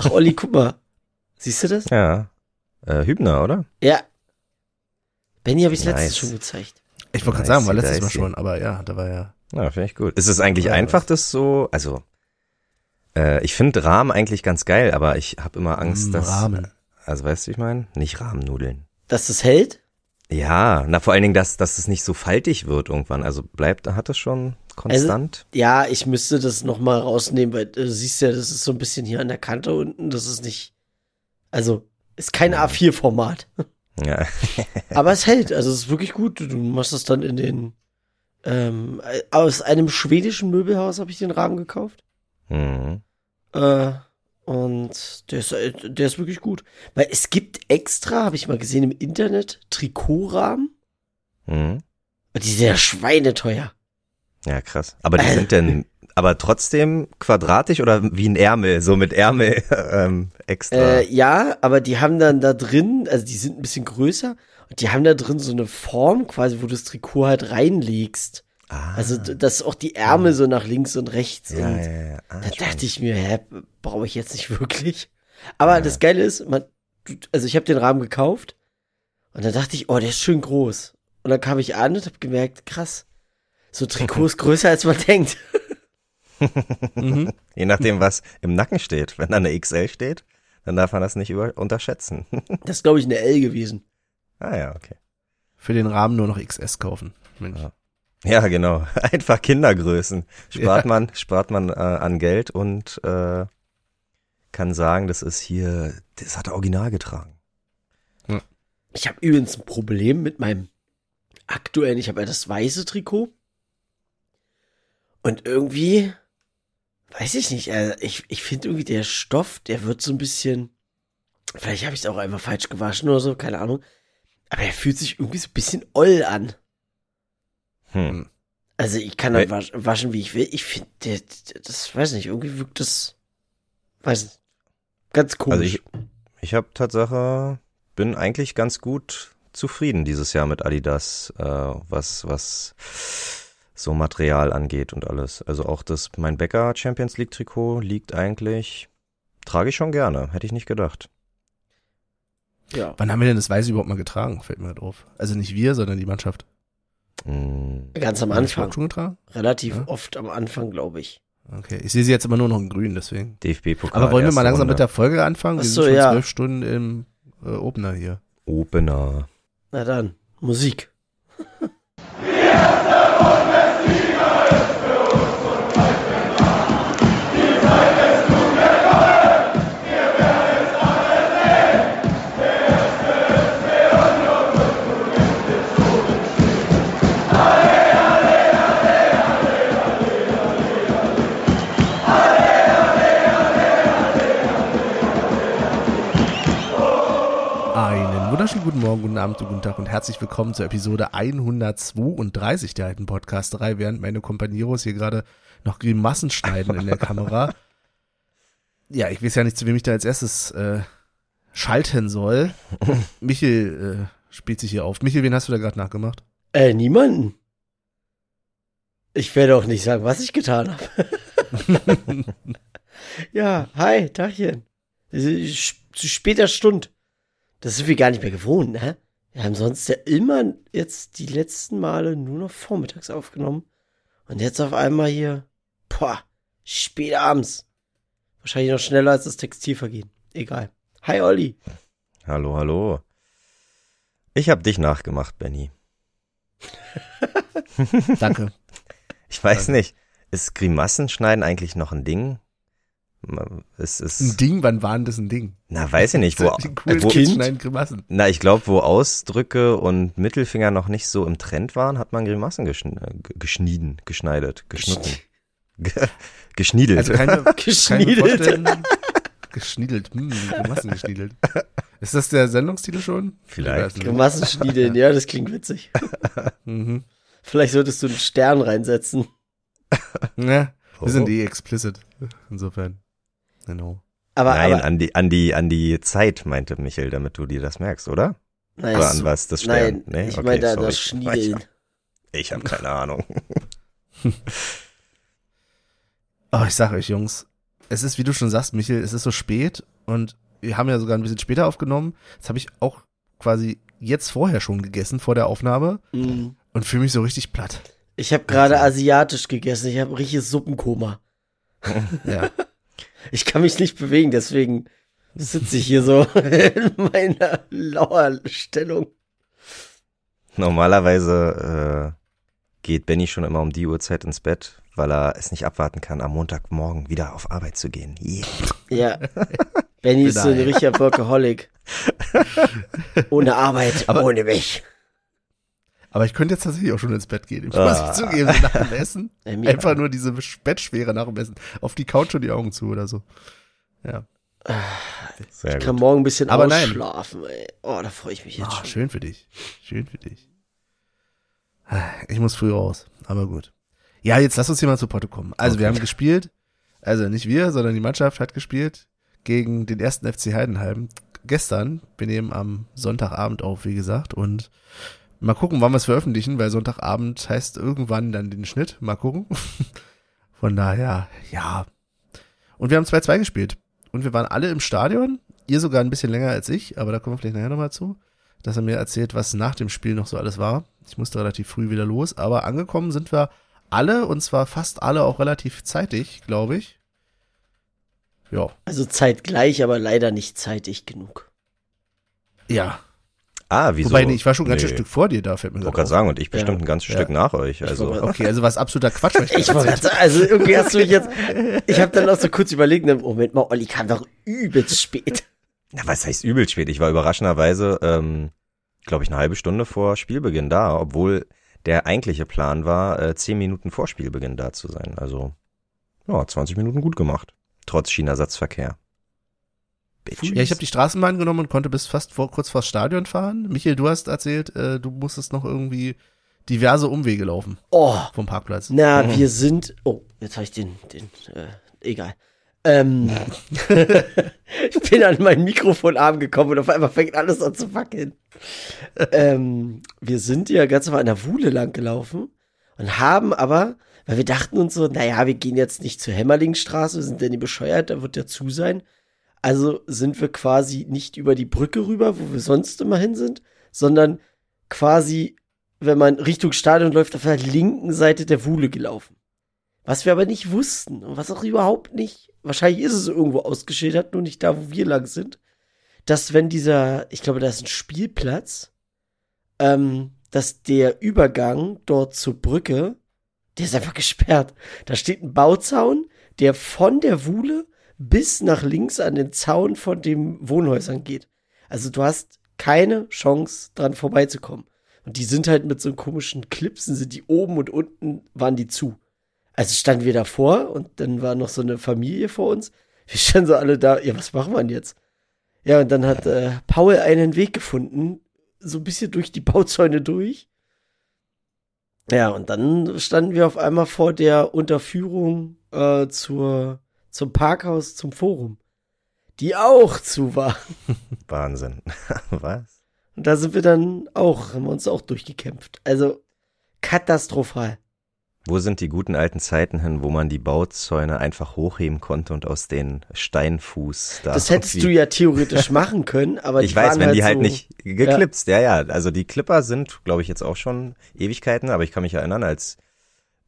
Ach, Olli, guck mal. Siehst du das? Ja. Äh, Hübner, oder? Ja. Benny habe ich Nice. letztens schon gezeigt. Ich wollte gerade sagen, war letztes Mal schon, aber ja, da war ja. Ja, finde ich gut. Ist es eigentlich Ja, einfach, das so, also, äh, ich finde Rahmen eigentlich ganz geil, aber ich habe immer Angst, Mm, dass, Rahmen. also weißt du, wie ich meine? Nicht Rahmennudeln. Dass das hält? Ja, na vor allen Dingen, dass, dass es nicht so faltig wird irgendwann. Also bleibt, hat es schon konstant? Ja, ich müsste das nochmal rausnehmen, weil du siehst ja, das ist so ein bisschen hier an der Kante unten. Das ist nicht. Also, ist kein A4-Format. ja. Aber es hält. Also, es ist wirklich gut. Du machst es dann in den. Ähm, aus einem schwedischen Möbelhaus habe ich den Rahmen gekauft. Mhm. Äh, und der ist, äh, der ist wirklich gut. Weil es gibt extra, habe ich mal gesehen im Internet, Trikotrahmen. Mhm. Und die sind ja schweineteuer. Ja, krass. Aber die Äh. sind denn, aber trotzdem quadratisch oder wie ein Ärmel, so mit Ärmel ähm, extra. Äh, ja, aber die haben dann da drin, also die sind ein bisschen größer und die haben da drin so eine Form quasi, wo du das Trikot halt reinlegst. ah, Also, dass auch die Ärmel so nach links und rechts ja, und ja, ja. Ah, da spannend. dachte ich mir, hä, brauche ich jetzt nicht wirklich. Aber das Geile ist, man, also ich habe den Rahmen gekauft und dann dachte ich, oh, der ist schön groß. Und dann kam ich an und habe gemerkt, krass, so Trikot ist größer als man denkt. Mhm. Je nachdem, was im Nacken steht. Wenn da eine XL steht, dann darf man das nicht über unterschätzen. Das ist, glaube ich, eine L gewesen. ah ja, okay. Für den Rahmen nur noch XS kaufen. Mensch. Ja. Ja, genau. Einfach Kindergrößen. Spart Ja. man, spart man äh, an Geld und äh, kann sagen, das ist hier, das hat er original getragen. Ich habe übrigens ein Problem mit meinem aktuellen, ich habe ja das weiße Trikot. Und irgendwie, weiß ich nicht, also ich, ich finde irgendwie der Stoff, der wird so ein bisschen, vielleicht habe ich es auch einfach falsch gewaschen oder so, keine Ahnung. Aber er fühlt sich irgendwie so ein bisschen oll an. Hm. Also ich kann dann wasch, waschen, wie ich will. Ich finde, das weiß nicht, irgendwie wirkt das, weiß nicht, ganz komisch. Also ich, ich habe Tatsache, bin eigentlich ganz gut zufrieden dieses Jahr mit Adidas, äh, was, was so Material angeht und alles. Also auch das, mein Becker Champions League Trikot liegt eigentlich, trage ich schon gerne, hätte ich nicht gedacht. ja. Wann haben wir denn das Weiße überhaupt mal getragen? Fällt mir halt auf. Also nicht wir, sondern die Mannschaft. Hm. Ganz am Haben wir das Anfang. schon getragen? Relativ Ja. oft am Anfang, glaube ich. Okay. Ich sehe sie jetzt immer nur noch in grün, deswegen. DFB-Pokal. Aber wollen wir mal langsam Runde. mit der Folge anfangen? Wir Ach sind so, schon ja. zwölf Stunden im äh, Opener hier. Opener. Na dann, Musik. Morgen, guten Abend, guten Tag und herzlich willkommen zur Episode 132 der alten Podcasterei, während meine Kompanieros hier gerade noch Grimassen schneiden in der Kamera. Ja, ich weiß ja nicht, zu wem ich da als erstes äh, schalten soll. Michel äh, spielt sich hier auf. Michel, wen hast du da gerade nachgemacht? Äh, niemanden. Ich werde auch nicht sagen, was ich getan habe. ja, hi, Tachchen. Es ist Zu später Stund. Das sind wir gar nicht mehr gewohnt, ne? Wir haben sonst ja immer jetzt die letzten Male nur noch vormittags aufgenommen. Und jetzt auf einmal hier, boah, spät abends. Wahrscheinlich noch schneller als das Textilvergehen. Egal. Hi, Olli. Hallo, hallo. Ich habe dich nachgemacht, Benny. Danke. Ich weiß nicht, ist Grimassenschneiden eigentlich noch ein Ding? Es Ein ist, Ding, wann war denn das ein Ding? na, weiß ich nicht, wo, wo schneiden Grimassen. na, ich glaube, wo Ausdrücke und Mittelfinger noch nicht so im Trend waren, hat man Grimassen geschn äh, ge- geschnieden, geschneidet, geschnitten, ge geschniedelt. Also keine, Geschniedelt. Geschniedelt. Hm, Grimassen geschniedelt. Ist das der Sendungstitel schon? Vielleicht. Nicht. Grimassenschniedeln, ja, das klingt witzig. Mhm. Vielleicht solltest du einen Stern reinsetzen. Ja, Oh. wir sind eh explicit. Insofern. Genau. Aber, Nein, aber an die, an die, an die Zeit, meinte Michael, damit du dir das merkst, oder? nein, Oder an was, das Stern? nein Nee? ich Okay, meine da sorry. das Schniedeln. Ich habe keine Ahnung. Oh, ich sag euch, Jungs, es ist, wie du schon sagst, Michael, es ist so spät und wir haben ja sogar ein bisschen später aufgenommen. Das habe ich auch quasi jetzt vorher schon gegessen, vor der Aufnahme Mm. und fühle mich so richtig platt. Ich habe gerade asiatisch gegessen. Ich habe richtiges Suppenkoma. Ja. Ich kann mich nicht bewegen, deswegen sitze ich hier so in meiner Lauerstellung. Normalerweise äh, geht Benny schon immer um die Uhrzeit ins Bett, weil er es nicht abwarten kann, am Montagmorgen wieder auf Arbeit zu gehen. Yeah. Ja. Benny ist so ein richtiger Workaholic. Ohne Arbeit, Aber- ohne mich. Aber ich könnte jetzt tatsächlich auch schon ins Bett gehen. Ich Ah. muss ich zugeben, nach dem Essen. Einfach nur diese Bettschwere nach dem Essen. Auf die Couch und die Augen zu oder so. Ja. Sehr Ich kann gut. morgen ein bisschen Aber nein. ausschlafen, ey. Oh, da freue ich mich jetzt Ah, schon. schön für dich. Schön für dich. Ich muss früh raus, aber gut. Ja, jetzt lass uns hier mal zu Potte kommen. Also wir Okay. haben gespielt, also nicht wir, sondern die Mannschaft hat gespielt gegen den ersten FC Heidenheim. Gestern, wir nehmen am Sonntagabend auf, wie gesagt, und mal gucken, wann wir es veröffentlichen, weil Sonntagabend heißt irgendwann dann den Schnitt. Mal gucken. Von daher, ja. Und wir haben 2-2 gespielt. Und wir waren alle im Stadion. Ihr sogar ein bisschen länger als ich, aber da kommen wir vielleicht nachher nochmal zu. Dass er mir erzählt, was nach dem Spiel noch so alles war. Ich musste relativ früh wieder los, aber angekommen sind wir alle und zwar fast alle auch relativ zeitig, glaube ich. Ja. Also zeitgleich, aber leider nicht zeitig genug. Ja. Ah, wieso? Wobei, nee, ich war schon ein ganzes Nee. Stück vor dir da, fällt mir Ich wollte gerade sagen, und ich Ja. bestimmt ein ganzes Ja. Stück nach euch. Also. Okay, also was absoluter Quatsch. was Ich wollte gerade sagen, also irgendwie hast du mich jetzt, ich habe dann auch so kurz überlegt, ne, Moment mal, Olli kam doch übelst spät. na, was heißt übel spät? Ich war überraschenderweise, ähm, glaube ich, eine halbe Stunde vor Spielbeginn da, obwohl der eigentliche Plan war, äh, zehn Minuten vor Spielbeginn da zu sein. Also, ja, 20 Minuten gut gemacht. Trotz Schienersatzverkehr. Bitches. Ja, ich habe die Straßenbahn genommen und konnte bis fast vor, kurz vors Stadion fahren. Michael, du hast erzählt, äh, du musstest noch irgendwie diverse Umwege laufen Oh, vom Parkplatz. na, Mhm. wir sind, oh, jetzt habe ich den, den, äh, egal. Ähm, ich bin an meinen Mikrofonarm gekommen und auf einmal fängt alles an zu wackeln. ähm, wir sind ja ganz normal an der Wuhle lang gelaufen und haben aber, weil wir dachten uns so, naja, wir gehen jetzt nicht zur Hämmerlingstraße, wir sind denn nicht bescheuert, da wird ja zu sein. Also sind wir quasi nicht über die Brücke rüber, wo wir sonst immer hin sind, sondern quasi, wenn man Richtung Stadion läuft, auf der linken Seite der Wuhle gelaufen. Was wir aber nicht wussten und was auch überhaupt nicht, wahrscheinlich ist es irgendwo ausgeschildert, nur nicht da, wo wir lang sind, dass wenn dieser, ich glaube, da ist ein Spielplatz, ähm, dass der Übergang dort zur Brücke, der ist einfach gesperrt. Da steht ein Bauzaun, der von der Wuhle bis nach links an den Zaun von den Wohnhäusern geht. Also du hast keine Chance, dran vorbeizukommen. Und die sind halt mit so komischen Clipsen, sind die oben und unten waren die zu. Also standen wir davor und dann war noch so eine Familie vor uns. Wir standen so alle da, ja, was machen wir denn jetzt? Ja, und dann hat äh, Paul einen Weg gefunden, so ein bisschen durch die Bauzäune durch. Ja, und dann standen wir auf einmal vor der Unterführung äh, zur, zum Parkhaus, zum Forum, die auch zu war. Wahnsinn. Was? Und da sind wir dann auch, haben wir uns auch durchgekämpft. Also katastrophal. Wo sind die guten alten Zeiten hin, wo man die Bauzäune einfach hochheben konnte und aus den Steinfuß da Das hättest du ja theoretisch machen können, aber ich weiß, waren wenn die halt so, nicht geklipst, ja. ja, Also die Clipper sind, glaube ich, jetzt auch schon Ewigkeiten, aber ich kann mich erinnern, als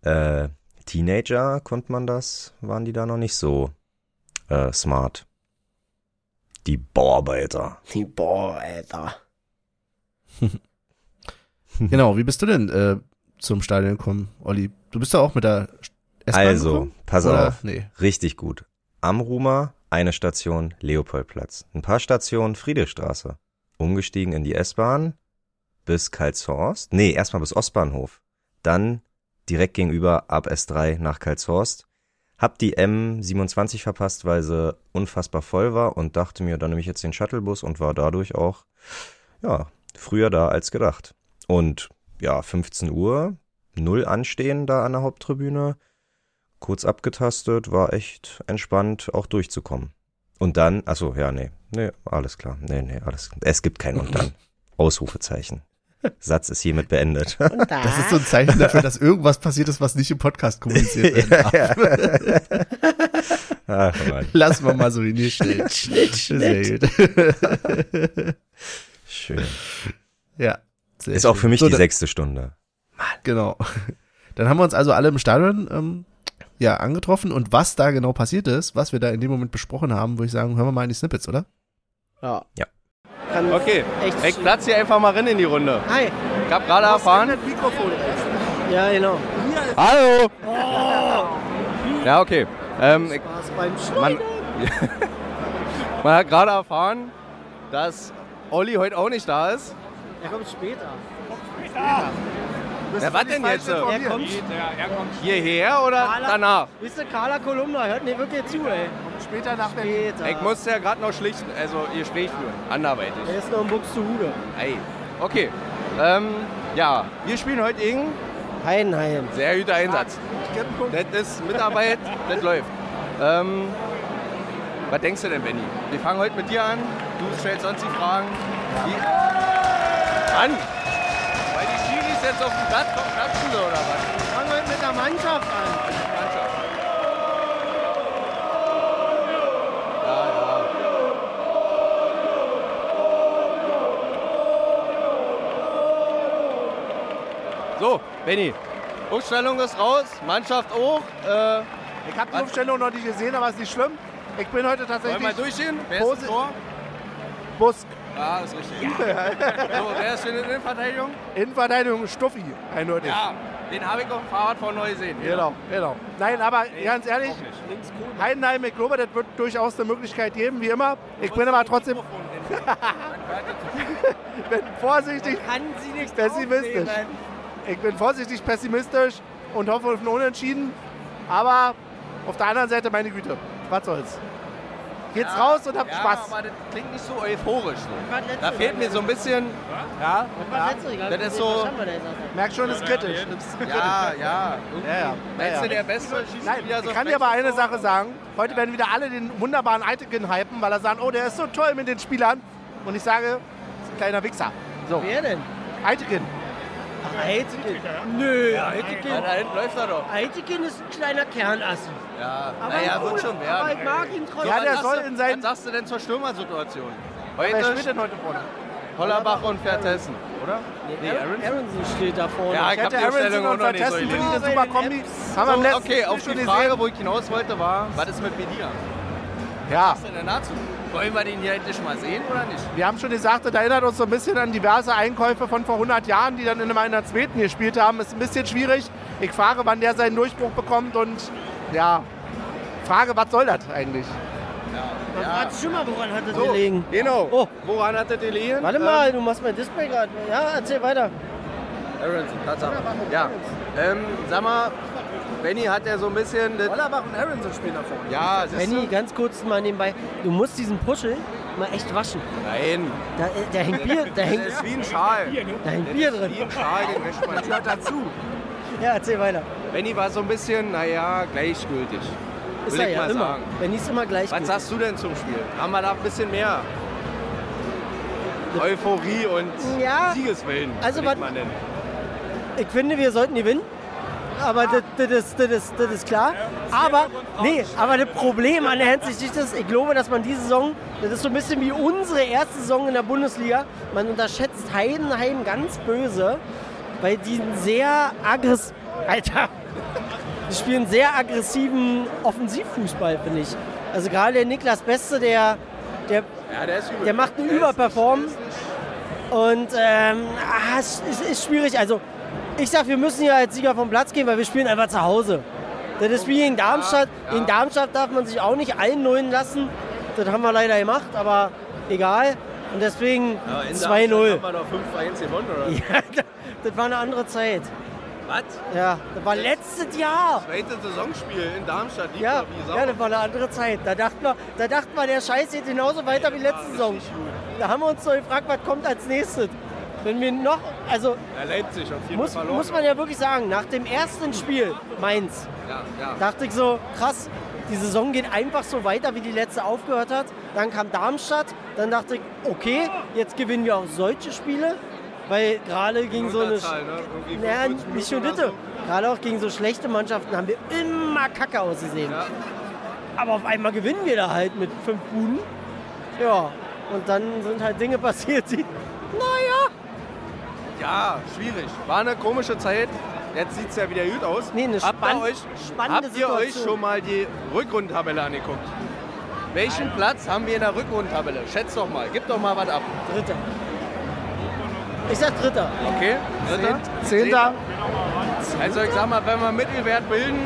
äh, Teenager konnte man das, waren die da noch nicht so äh, smart. Die Bauarbeiter. Die, Alter. Genau, wie bist du denn äh, zum Stadion gekommen, Olli? Du bist da auch mit der S-Bahn Also, gekommen? pass Oder? auf, Nee. richtig gut. Am Rumer, eine Station Leopoldplatz. Ein paar Stationen Friedrichstraße. Umgestiegen in die S-Bahn bis Karlshorst. Nee, erstmal bis Ostbahnhof. Dann direkt gegenüber ab S3 nach Karlshorst. Hab die M27 verpasst, weil sie unfassbar voll war und dachte mir, dann nehme ich jetzt den Shuttlebus und war dadurch auch, ja, früher da als gedacht. Und ja, 15 Uhr, null anstehen da an der Haupttribüne kurz abgetastet, war echt entspannt, auch durchzukommen. Und dann, achso, ja, nee, nee, alles klar, nee, nee, alles, es gibt kein und dann. Ausrufezeichen. Satz ist hiermit beendet. Da, Das ist so ein Zeichen dafür, dass irgendwas passiert ist, was nicht im Podcast kommuniziert werden darf. Ach, Mann. Lassen wir mal so in die stehen. Schnitt, Sehr Schnitt. gut. Schön. Ja. Sehr Ist auch für mich So, die sechste Stunde. Genau. Dann haben wir uns also alle im Stadion ähm, ja, angetroffen und was da genau passiert ist, was wir da in dem Moment besprochen haben, würde ich sagen, hören wir mal in die Snippets, oder? Ja. Ja. Kann Okay, echt ich platz hier einfach mal rein in die Runde. Hi. Ich habe gerade erfahren. Ja, genau. Hallo! Ja, okay. Ähm, Spaß beim man, Schneiden. man hat gerade erfahren, dass Olli heute auch nicht da ist. Er kommt später. Ja, was denn jetzt? Er kommt Hierher oder Carla- danach? Wisst ihr, Carla Kolumna hört mir wirklich zu, ey. Später nach Später. Ich musste ja gerade noch schlichten, also Gespräch führen, anderweitig. Er ist noch in Buxtehude. Ey. Okay. Ähm, ja, wir spielen heute gegen Heidenheim. sehr guter Einsatz. Das ist Mitarbeit, das läuft. Ähm, was denkst du denn, Benny? Wir fangen heute mit dir an. Du stellst sonst die Fragen. Wie? Mann! Schiris jetzt auf dem Platz kommen, klatschen sie oder was? Fangen wir mit der Mannschaft an. Mannschaft. Ja, ja. So, Benny. Aufstellung ist raus, Mannschaft auch. Äh, Ich habe die Was? Aufstellung noch nicht gesehen, aber ist nicht schlimm. Ich bin heute wollen wir tatsächlich mal durchgehen? Wer ist? Busk. Ja, ist richtig. so, wer ist für eine Innenverteidigung? Innenverteidigung Stuffi, eindeutig. Ja, den habe ich auf dem Fahrrad von neu gesehen. Genau, genau. Nein, aber ganz ehrlich, nicht. Heidenheim, ich glaube, das wird durchaus eine Möglichkeit geben, wie immer. Ich bin aber trotzdem bin vorsichtig, Kann sie nicht Pessimistisch. ich bin vorsichtig pessimistisch und hoffe auf ein Unentschieden. Aber auf der anderen Seite, meine Güte, was soll's. Geht's Ja, raus und habt ja, Spaß. aber das klingt nicht so euphorisch. So. Letzte Da fehlt mir so ein bisschen. Ja, Was ja. letzte? Das ist so. er. Merk schon, ist kritisch. Ja, ja. Ja, ja. Meinst Ja, du, ja. der beste Nein, ich kann dir aber eine Sache sagen. Heute werden wieder alle den wunderbaren Eitekin hypen, weil er sagen, oh, der ist so toll mit den Spielern. Und ich sage, das ist ein kleiner Wichser. So, Wer denn? Eitekin. Ach, Heitikin. Nö, Ja, Heitikin. da hinten läuft er doch. Heitikin ist ein kleiner Kernassi. Ja, Aber naja, ein wird schon Aber ich werden. mag ihn trotzdem. Ja, was der sagst soll du- in seinen- Was sagst du denn zur Stürmersituation? Wer spielt Heute denn heute vorne? Hollerbach und Vertessen, oder? Nee, Aaron, Aronson steht da vorne. Ja, Ich ich hab hätte die Aufstellung Aronson auch und Vertessen, finde ich eine super Kombi. Haben wir im So, letzten okay, auf schon die. Frage, wo ich hinaus wollte, war, was ist mit Bedia? Ja, Was ist denn dazu? Wollen wir den hier endlich mal sehen oder nicht? wir haben schon gesagt, das erinnert uns so ein bisschen an diverse Einkäufe von vor 100 Jahren, die dann in meiner zweiten gespielt haben. Ist ein bisschen schwierig. Ich frage, wann der seinen Durchbruch bekommt und ja, frage, was soll das eigentlich? Man fragt sich schon mal, woran hat er So, gelegen? genau. Oh. Woran hat er gelegen? Warte mal, du machst mein Display gerade. Ja, erzähl weiter. Aronson, Tatsache. Ja. Ähm, sag mal, Benny hat ja so ein bisschen. Das, Hollerbach und Aronson spielen da vorne. ja, siehst Benny, ganz kurz mal nebenbei. Du musst diesen Puschel mal echt waschen. Nein. Da, äh, da hängt Bier, da Das hängt, ist wie ein Schal. da hängt Bier drin. Wie ein Schal, den wäscht man. Das gehört dazu. Ja, erzähl weiter. Benny war so ein bisschen, naja, gleichgültig. Ist Will er ich ja mal immer. sagen. Benny ist immer gleich. Was sagst du denn zum Spiel? Haben wir da ein bisschen mehr Euphorie und Ja. Siegeswillen, Also was-. Ich finde, wir sollten gewinnen. Aber das, das, ist, das, ist, das ist klar. Aber, nee, aber das Problem an der Hinsicht ist, ich glaube, dass man diese Saison, das ist so ein bisschen wie unsere erste Saison in der Bundesliga, man unterschätzt Heidenheim ganz böse, weil die einen sehr aggressiv, Alter, die spielen sehr aggressiven Offensivfußball, finde ich. Also gerade der Niklas Beste, der, der, Ja, der der macht eine Überperform. Und ähm, ah, es ist, ist schwierig. Also ich sag, wir müssen hier als Sieger vom Platz gehen, weil wir spielen einfach zu Hause. Das ist wie in Darmstadt. Ja, ja. In Darmstadt darf man sich auch nicht einnullen lassen. Das haben wir leider gemacht, aber egal. Und deswegen in 2-0. Darmstadt haben wir noch 5-1 gewonnen, oder? Ja, das war eine andere Zeit. Was? Ja, das war letztes Jahr. Zweite Saisonspiel in Darmstadt. Ja, Sau. ja, das war eine andere Zeit. Da dachten wir, da dachten wir der Scheiß geht genauso weiter wie letzte Saison. Da haben wir uns so gefragt, was kommt als nächstes. Wenn wir noch, also Ja, Leipzig auf jeden muss, Fall verloren. muss man ja wirklich sagen, nach dem ersten Spiel, Mainz, ja, ja. dachte ich so, krass, die Saison geht einfach so weiter, wie die letzte aufgehört hat. Dann kam Darmstadt, dann dachte ich, okay, jetzt gewinnen wir auch solche Spiele. weil gerade gegen so eine. Ne? Irgendwie Ja, 45 nicht nur das. oder Gerade auch gegen so schlechte Mannschaften haben wir immer kacke ausgesehen. Ja. Aber auf einmal gewinnen wir da halt mit fünf Buden. Ja, und dann sind halt Dinge passiert, die. Naja. Ja, schwierig. War eine komische Zeit. Jetzt sieht es ja wieder gut aus. Nee, eine habt ihr euch, spannende habt ihr euch Situation. schon mal die Rückrundentabelle angeguckt? Welchen Platz haben wir in der Rückrundentabelle? Schätzt doch mal. Gib doch mal was ab. Dritter. Ich sag Dritter. Okay? Dritter? Zehnter. Also ich sag mal, wenn wir Mittelwert bilden,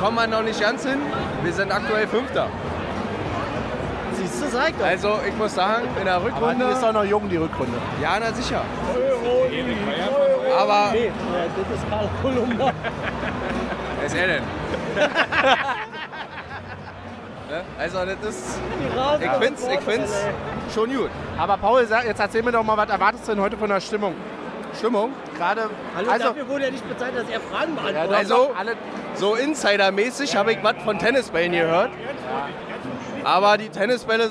kommen wir noch nicht ganz hin. Wir sind aktuell Fünfter. Siehst du, sag doch. Also ich muss sagen, in der Aber die Rückrunde... ist doch noch jung, die Rückrunde. Ja, na sicher. Aber... Nee, das ist Karl Kolumna. Wer ist er denn? Ne? Also das ist... Ich find's, ich find's schon gut. Aber Paul, sag, jetzt erzähl mir doch mal, was erwartest du denn heute von der Stimmung? Stimmung? Gerade, Hallo, also, dafür wurde ja nicht bezahlt, dass er Fragen ja, beantwortet. Also- So Insidermäßig habe ich was von Tennisbällen gehört. Aber die Tennisbälle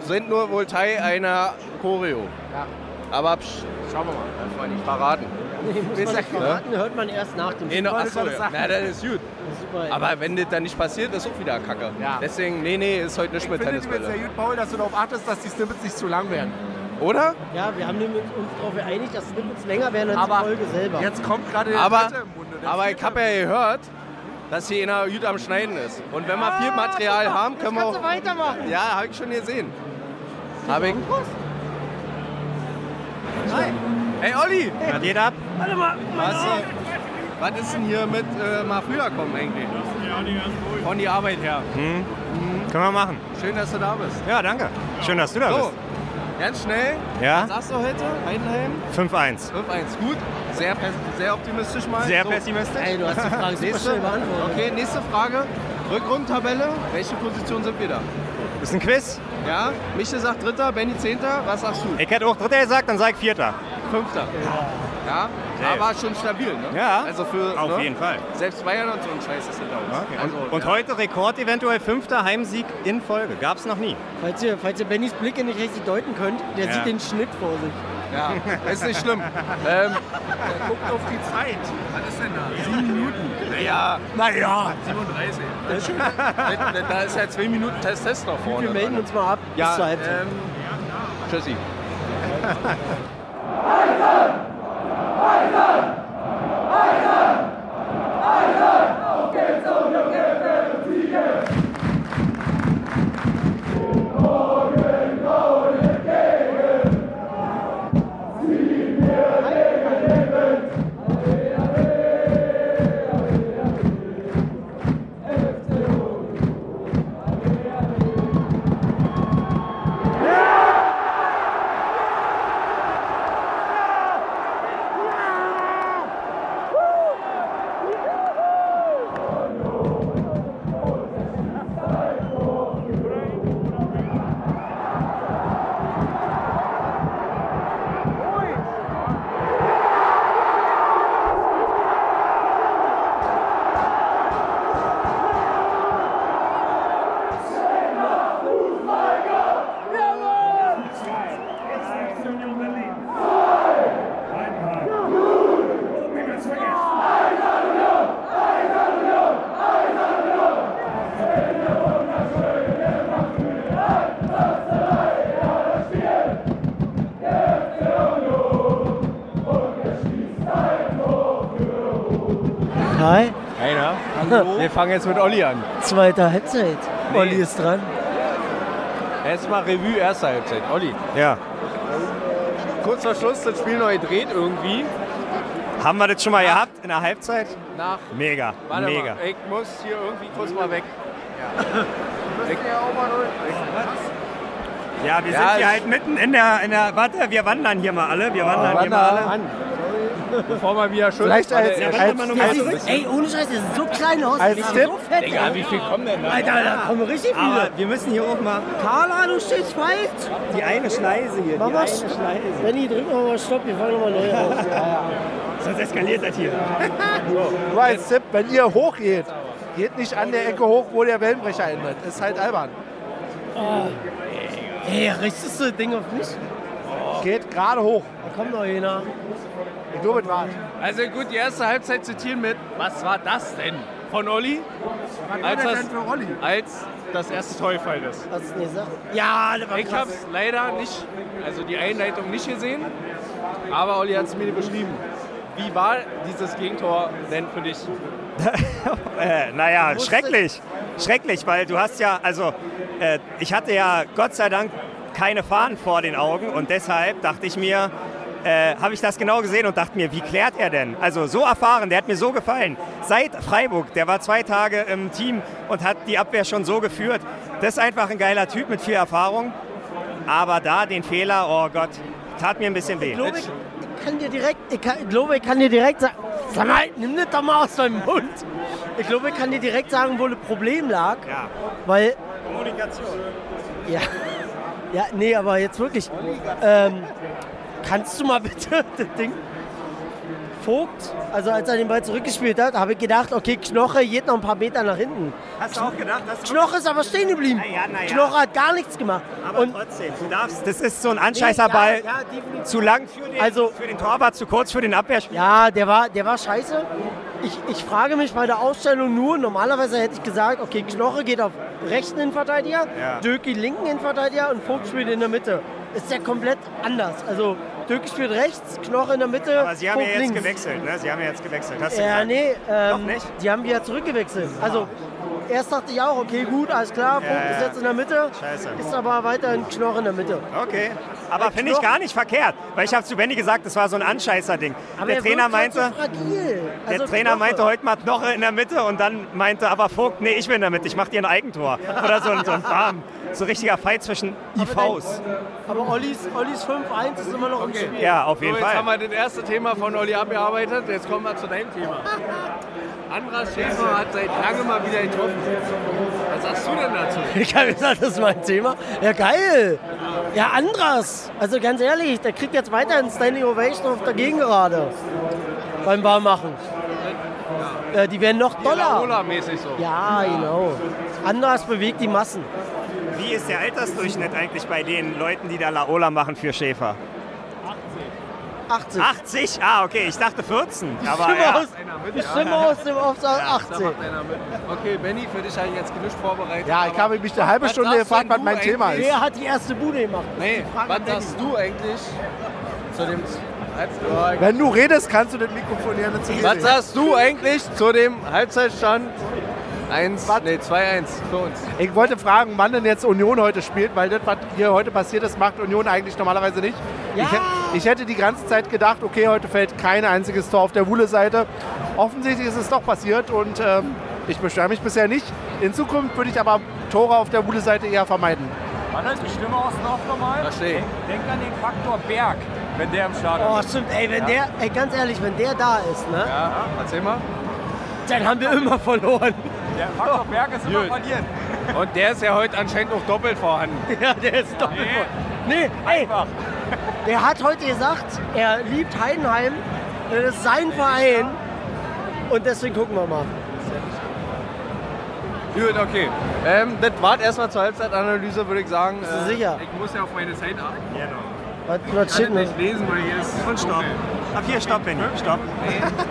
sind nur wohl Teil einer Choreo. Ja. Aber psch, schauen wir mal. Das war nicht verraten. nee, muss man nicht verraten, hört man erst nach dem Nee, no, wollte achso, ja. Na, das ist gut. Super. Aber wenn das dann nicht passiert, ist auch wieder Kacke. Ja. Deswegen, nee, nee, ist heute nicht ich mit finde es sehr Tennisbälle. gut, Paul, dass du darauf achtest, dass die Snippets nicht zu lang werden. Oder? ja, wir haben uns darauf geeinigt, dass Snippets länger werden als Aber die Folge selber. Jetzt kommt gerade der Aber, Dritte im Munde. aber ich habe ja gehört, dass hier einer gut am Schneiden ist. Und wenn wir viel Material haben, können wir kannst auch... du weitermachen. Ja, habe ich schon gesehen. Habe ich... Hey Olli! Was geht ab? Warte mal, Was, äh, was ist denn hier mit äh, mal früher kommen eigentlich? Von die Arbeit her. Hm? Können wir machen. Schön, dass du da bist. Ja, danke. Schön, dass du da So, bist. ganz schnell. Ja? Was sagst du heute? Heidenheim? 5-1. 5-1. Gut. Sehr, sehr optimistisch mal. Sehr so. pessimistisch. Ey, du hast die Frage super Nächste, beantwortet. okay, nächste Frage. Rückrundentabelle. Welche Position sind wir da? Ist ein Quiz. Ja, Michel sagt Dritter, Benny Zehnter. Was sagst du? Ich hätte auch Dritter gesagt, dann sag ich Vierter. Fünfter. Ja, Sehr aber schon stabil, ne? Ja, Also für, auf ne? jeden Fall. Selbst Bayern und so ein Scheiß ist hinter uns. Okay. Also, Und, und ja. heute Rekord eventuell fünfter Heimsieg in Folge. Gab's noch nie. Falls ihr, falls ihr Bennys Blicke nicht richtig deuten könnt, der Ja. sieht den Schnitt vor sich. Ja, ist nicht schlimm. ähm, guckt auf die Zeit. Was ist denn da? Sieben Minuten. Naja, Naja, 37. da, da ist ja zwei Minuten Test Test noch vorne. Wir melden uns mal ab ja, bis zur Halbzeit. ähm, Tschüssi. Hi, Wir fangen jetzt mit Olli an. zweite Halbzeit. Nee. Olli ist dran. Erstmal Revue, erste Halbzeit. Olli. Ja. Kurz vor Schluss, das Spiel neu gedreht irgendwie. Haben wir das schon mal gehabt in der Halbzeit? Nach. Mega. Warte Mega. mal, ich muss hier irgendwie kurz mal weg. Ich, Ja, wir Ja, sind hier halt mitten in der, in der. Warte, wir wandern hier mal alle. Wir wandern hier mal alle. an. Bevor wir wieder schön. Vielleicht als- Ja, als- zurück. sieht, ey, ohne Scheiß, der sieht so klein aus. Als ist Tipp- so fett. Digga, wie viel kommen denn da? Alter, da kommen richtig viele. Aber wir müssen hier auch mal. Carla, du stehst falsch. Die eine Schneise hier. Mach die mal eine Stopp. Schneise. Benni, drück mal mal Stopp, wir fangen nochmal neu an. Sonst eskaliert das hier. nur als Tipp, wenn ihr hochgeht, geht nicht an der Ecke hoch, wo der Wellenbrecher endet. Ist halt albern. Ey, richtest du das Ding auf mich? Geht gerade hoch. Kommt noch einer. Ich glaube, es war. Also gut, die erste Halbzeit zitieren mit, was war das denn von Olli? Als das das, denn für Olli? als das erste Tor gefallen ist. Hast du nicht gesagt? Ja, das war Ich habe krass. es leider nicht, also die Einleitung nicht gesehen, aber Olli hat es mir beschrieben. Wie war dieses Gegentor denn für dich? Äh, naja, schrecklich. Schrecklich, weil du hast ja, also äh, ich hatte ja Gott sei Dank keine Fahnen vor den Augen und deshalb dachte ich mir, äh, habe ich das genau gesehen und dachte mir, wie klärt er denn? Also so erfahren, der hat mir so gefallen. Seit Freiburg, der war zwei Tage im Team und hat die Abwehr schon so geführt. Das ist einfach ein geiler Typ mit viel Erfahrung. Aber da den Fehler, oh Gott, tat mir ein bisschen weh. Ich glaube, ich, kann dir direkt, ich, kann, ich glaube, ich kann dir direkt sagen, sag mal, nimm das doch mal aus deinem Mund. Ich glaube, ich kann dir direkt sagen, wo das Problem lag, Ja, weil, Kommunikation. ja, ja, nee, aber jetzt wirklich, ähm, kannst du mal bitte das Ding, Vogt, also als er den Ball zurückgespielt hat, habe ich gedacht, okay, Knoche geht noch ein paar Meter nach hinten. Hast du auch gedacht, dass Knoche ist aber stehen geblieben. Na ja, na ja. Knoche hat gar nichts gemacht. Aber Und trotzdem, du darfst, das ist so ein Anscheißerball. Ja, ja, zu lang für den, Also- für den Torwart, zu kurz für den Abwehrspieler. Ja, der war, der war scheiße. Ich, ich frage mich bei der Ausstellung nur, normalerweise hätte ich gesagt, okay, Knoche geht auf rechten Innenverteidiger, Ja. Döki linken Innenverteidiger und Vogt spielt in der Mitte. Ist ja komplett anders. Also Döki spielt rechts, Knoche in der Mitte, Aber sie haben Vogt ja jetzt links. gewechselt, ne? Sie haben ja jetzt gewechselt. Hast du Ja, gesagt? nee, ähm, Noch nicht? die haben wieder zurückgewechselt. Also erst dachte ich auch, okay, gut, alles klar, Vogt Ja, ist ja. jetzt in der Mitte, Scheiße. ist aber weiterhin Knoche in der Mitte. Okay. Aber finde ich Knochen- gar nicht verkehrt. Weil ich habe zu Benny gesagt, das war so ein Anscheißer-Ding. Aber Der er Trainer wirkt halt meinte, so fragil. der Also Trainer Knoche. meinte heute mal Knoche in der Mitte und dann meinte aber Vogt, nee, ich bin in der Mitte, ich mache dir ein Eigentor. Oder so ein, so ein Bam. So ein richtiger Fight zwischen IVs. Aber Ollis, Ollis 5-1 ist immer noch im Spiel. Ja, auf So, jeden jetzt haben Fall. wir das erste Thema von Olli abgearbeitet, jetzt kommen wir zu deinem Thema. Andras Schäfer hat seit langem mal wieder getroffen. Was sagst du denn dazu? Ich habe gesagt, das ist mein Thema. Ja, geil. Ja, Andras. Also ganz ehrlich, der kriegt jetzt weiter ein Standing Ovation auf der Gegengerade. Beim Warmmachen. Äh, die werden noch doller. Ola-mäßig so. Ja, genau. Andras bewegt die Massen. Wie ist der Altersdurchschnitt eigentlich bei den Leuten, die da Laola machen für Schäfer? 80. 80? Ah, okay, ich dachte 14. Aber Stimme, ja. aus, die Stimme aus dem Da 80. macht einer mit. Okay, Benny, für dich habe ich jetzt genug vorbereitet. Ja, ich habe mich eine halbe Stunde gefragt, was mein Thema ist. Wer hat die erste Bude gemacht? Nee, was sagst du eigentlich zu dem... Wenn du redest, kannst du das Mikrofon ja nicht zu Was sagst du eigentlich zu dem Halbzeitstand 1, nee, 2-1 für uns? Ich wollte fragen, wann denn jetzt Union heute spielt, weil das, was hier heute passiert ist, macht Union eigentlich normalerweise nicht. Ja. Ich, ich hätte die ganze Zeit gedacht, okay, heute fällt kein einziges Tor auf der Wuhle-Seite. Offensichtlich ist es doch passiert und ähm, ich beschwere mich bisher nicht. In Zukunft würde ich aber Tore auf der Wuhle-Seite eher vermeiden. Wann ist die Stimme aus dem nochmal? Verstehe. Denk an den Faktor Berg, wenn der im Stadion Oh, ist. stimmt. Ey, wenn der, ey, ganz ehrlich, wenn der da ist, ne, Ja, erzähl mal. dann haben wir immer verloren. Der Faktor Berg ist immer Gut. verlieren. Und der ist ja heute anscheinend auch doppelt vorhanden. Ja, der ist doppelt voll. Nee, ey, Einfach. der hat heute gesagt, er liebt Heidenheim, das ist sein Verein und deswegen gucken wir mal. Gut, okay. Ähm, das war erstmal zur Halbzeitanalyse, würde ich sagen. Bist du sicher? Ich muss ja auf meine Zeit achten. Was, was Ich kann steht das nicht lesen, weil hier ist Und stopp. Ab hier, stopp, Benny. Stopp.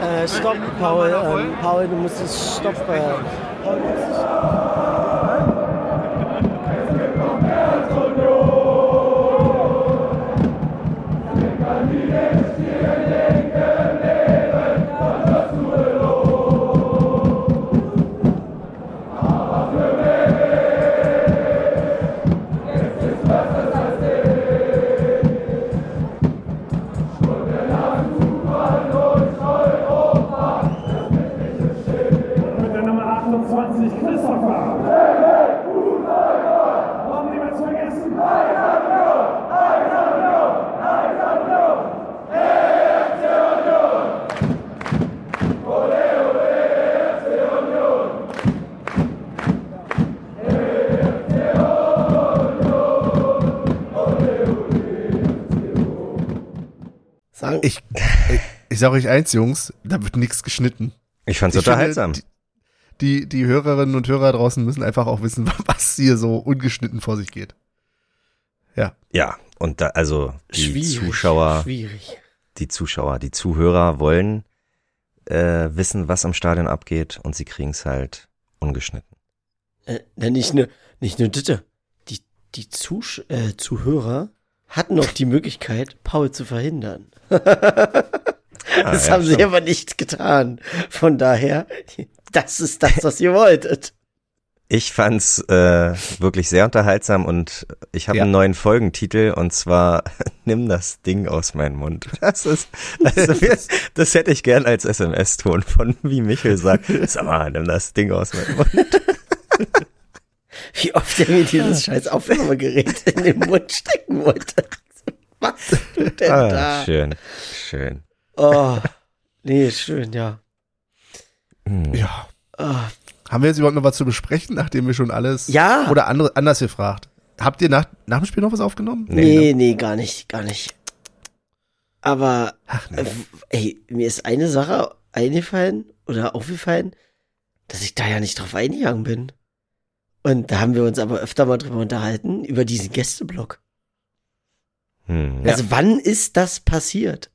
Äh, stopp, Paul. Ähm, Paul, du musst es stopp. Äh, Oh, yes. oh. Ich, ich, ich sage euch eins, Jungs, da wird nichts geschnitten. Ich fand's Ich finde, unterhaltsam. die- Die, die Hörerinnen und Hörer draußen müssen einfach auch wissen, was hier so ungeschnitten vor sich geht. Ja, Und da, also die schwierig. Zuschauer, Schwierig. die Zuschauer, die Zuhörer wollen äh, wissen, was am Stadion abgeht und sie kriegen es halt ungeschnitten. Äh, na, nicht nur, nicht nur Ditte. Die, die Zusch äh, Zuhörer hatten noch die Möglichkeit, Paul zu verhindern. das ja, haben sie stimmt. aber nicht getan. Von daher, das ist das, was ihr wolltet. Ich fand's äh, wirklich sehr unterhaltsam und ich habe Ja. einen neuen Folgentitel und zwar Nimm das Ding aus meinem Mund. Das ist, also, wir- das hätte ich gern als SMS-Ton von wie Michel sagt. Sag mal, nimm das Ding aus meinem Mund. Wie oft er mir dieses scheiß Aufnahmegerät in den Mund stecken wollte. Was denn Ah, da? schön, schön. Oh, nee, schön, ja. Hm. Ja. Oh, Haben wir jetzt überhaupt noch was zu besprechen, nachdem wir schon alles Ja. oder andere, anders gefragt? Habt ihr nach, nach dem Spiel noch was aufgenommen? nee, ne? nee, gar nicht, gar nicht. Aber, Ach, äh, ey, mir ist eine Sache eingefallen oder aufgefallen, dass ich da ja nicht drauf eingegangen bin. Und da haben wir uns aber öfter mal drüber unterhalten, über diesen Gästeblock. Hm. Also wann ist das passiert?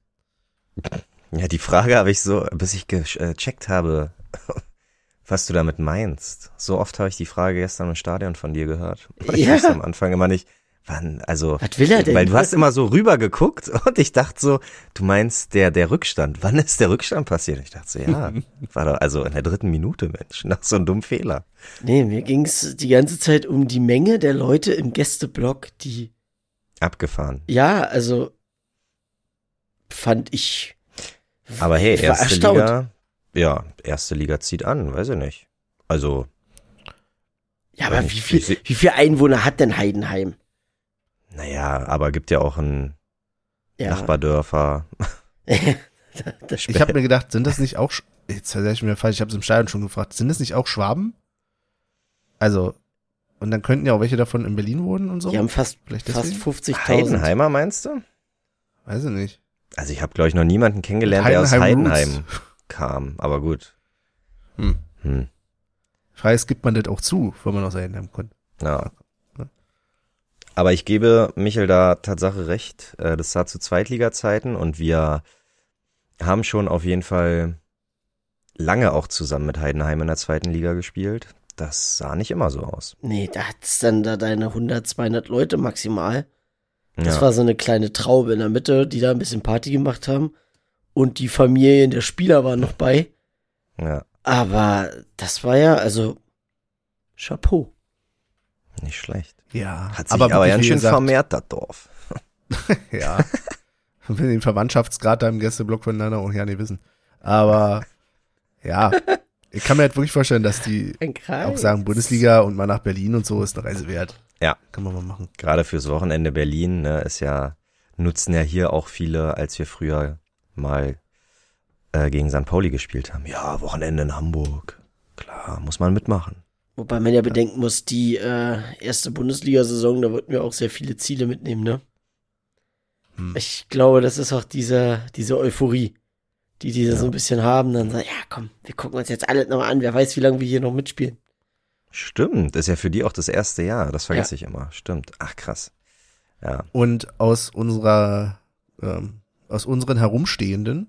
Ja, die Frage habe ich so, bis ich gecheckt habe, was du damit meinst. So oft habe ich die Frage gestern im Stadion von dir gehört. Ich Ja. wusste am Anfang immer nicht, wann, also. Was will er denn? Weil du hast immer so rüber geguckt und ich dachte so, du meinst der, der Rückstand. Wann ist der Rückstand passiert? Ich dachte so, ja, war doch, also in der dritten Minute, Mensch, nach so einem dummen Fehler. Nee, mir ging's die ganze Zeit um die Menge der Leute im Gästeblock, die, Abgefahren. ja, also fand ich. Aber hey, ich erste erstaunt. Liga, ja, erste Liga zieht an, weiß ich nicht. Also, Ja, aber wie viel, wie viel Einwohner hat denn Heidenheim? Naja, aber gibt ja auch ein Ja. Nachbardörfer. Ich habe mir gedacht, sind das nicht auch, jetzt sag ich mir falsch, ich habe es im Stadion schon gefragt, sind das nicht auch Schwaben? Also, und dann könnten ja auch welche davon in Berlin wohnen und so? die haben fast, Vielleicht fast deswegen? 50.000. Heidenheimer meinst du? Weiß ich nicht. Also ich habe, glaube ich, noch niemanden kennengelernt, der aus Heidenheim Roots. Heidenheim kam. Aber gut. Hm. Hm. Freies gibt man das auch zu, wenn man aus Heidenheim kommt. Ja. Aber ich gebe Michel da Tatsache recht. Äh, Das sah zu Zweitliga-Zeiten und wir haben schon auf jeden Fall lange auch zusammen mit Heidenheim in der zweiten Liga gespielt. Das sah nicht immer so aus. Nee, da hat's dann da deine 100, 200 Leute maximal. Das Ja. war so eine kleine Traube in der Mitte, die da ein bisschen Party gemacht haben. Und die Familien der Spieler waren noch bei. ja, Aber das war ja, also, Chapeau. Nicht schlecht. Ja, Hat sich aber, wirklich, ganz schön gesagt, vermehrt, das Dorf. Ja. Wir will den Verwandtschaftsgrad da im Gästeblock voneinander auch ja nicht wissen. Aber ja, ich kann mir halt wirklich vorstellen, dass die auch sagen, Bundesliga und mal nach Berlin und so ist eine Reise wert. Ja. Kann man mal machen. Gerade fürs Wochenende Berlin ne, ist ja, nutzen ja hier auch viele, als wir früher mal äh, gegen St. Pauli gespielt haben. Ja, Wochenende in Hamburg. Klar, muss man mitmachen. Wobei man ja bedenken muss, die äh, erste Bundesliga-Saison, da wollten wir auch sehr viele Ziele mitnehmen, ne? Hm. Ich glaube, das ist auch diese, diese Euphorie, die die da so ein bisschen haben. Dann sagen, ja komm, wir gucken uns jetzt alles nochmal an. Wer weiß, wie lange wir hier noch mitspielen. Stimmt, ist ja für die auch das erste Jahr. Das vergesse ich immer. Stimmt. Ach, krass. Ja. Und aus unserer, ähm, aus unseren Herumstehenden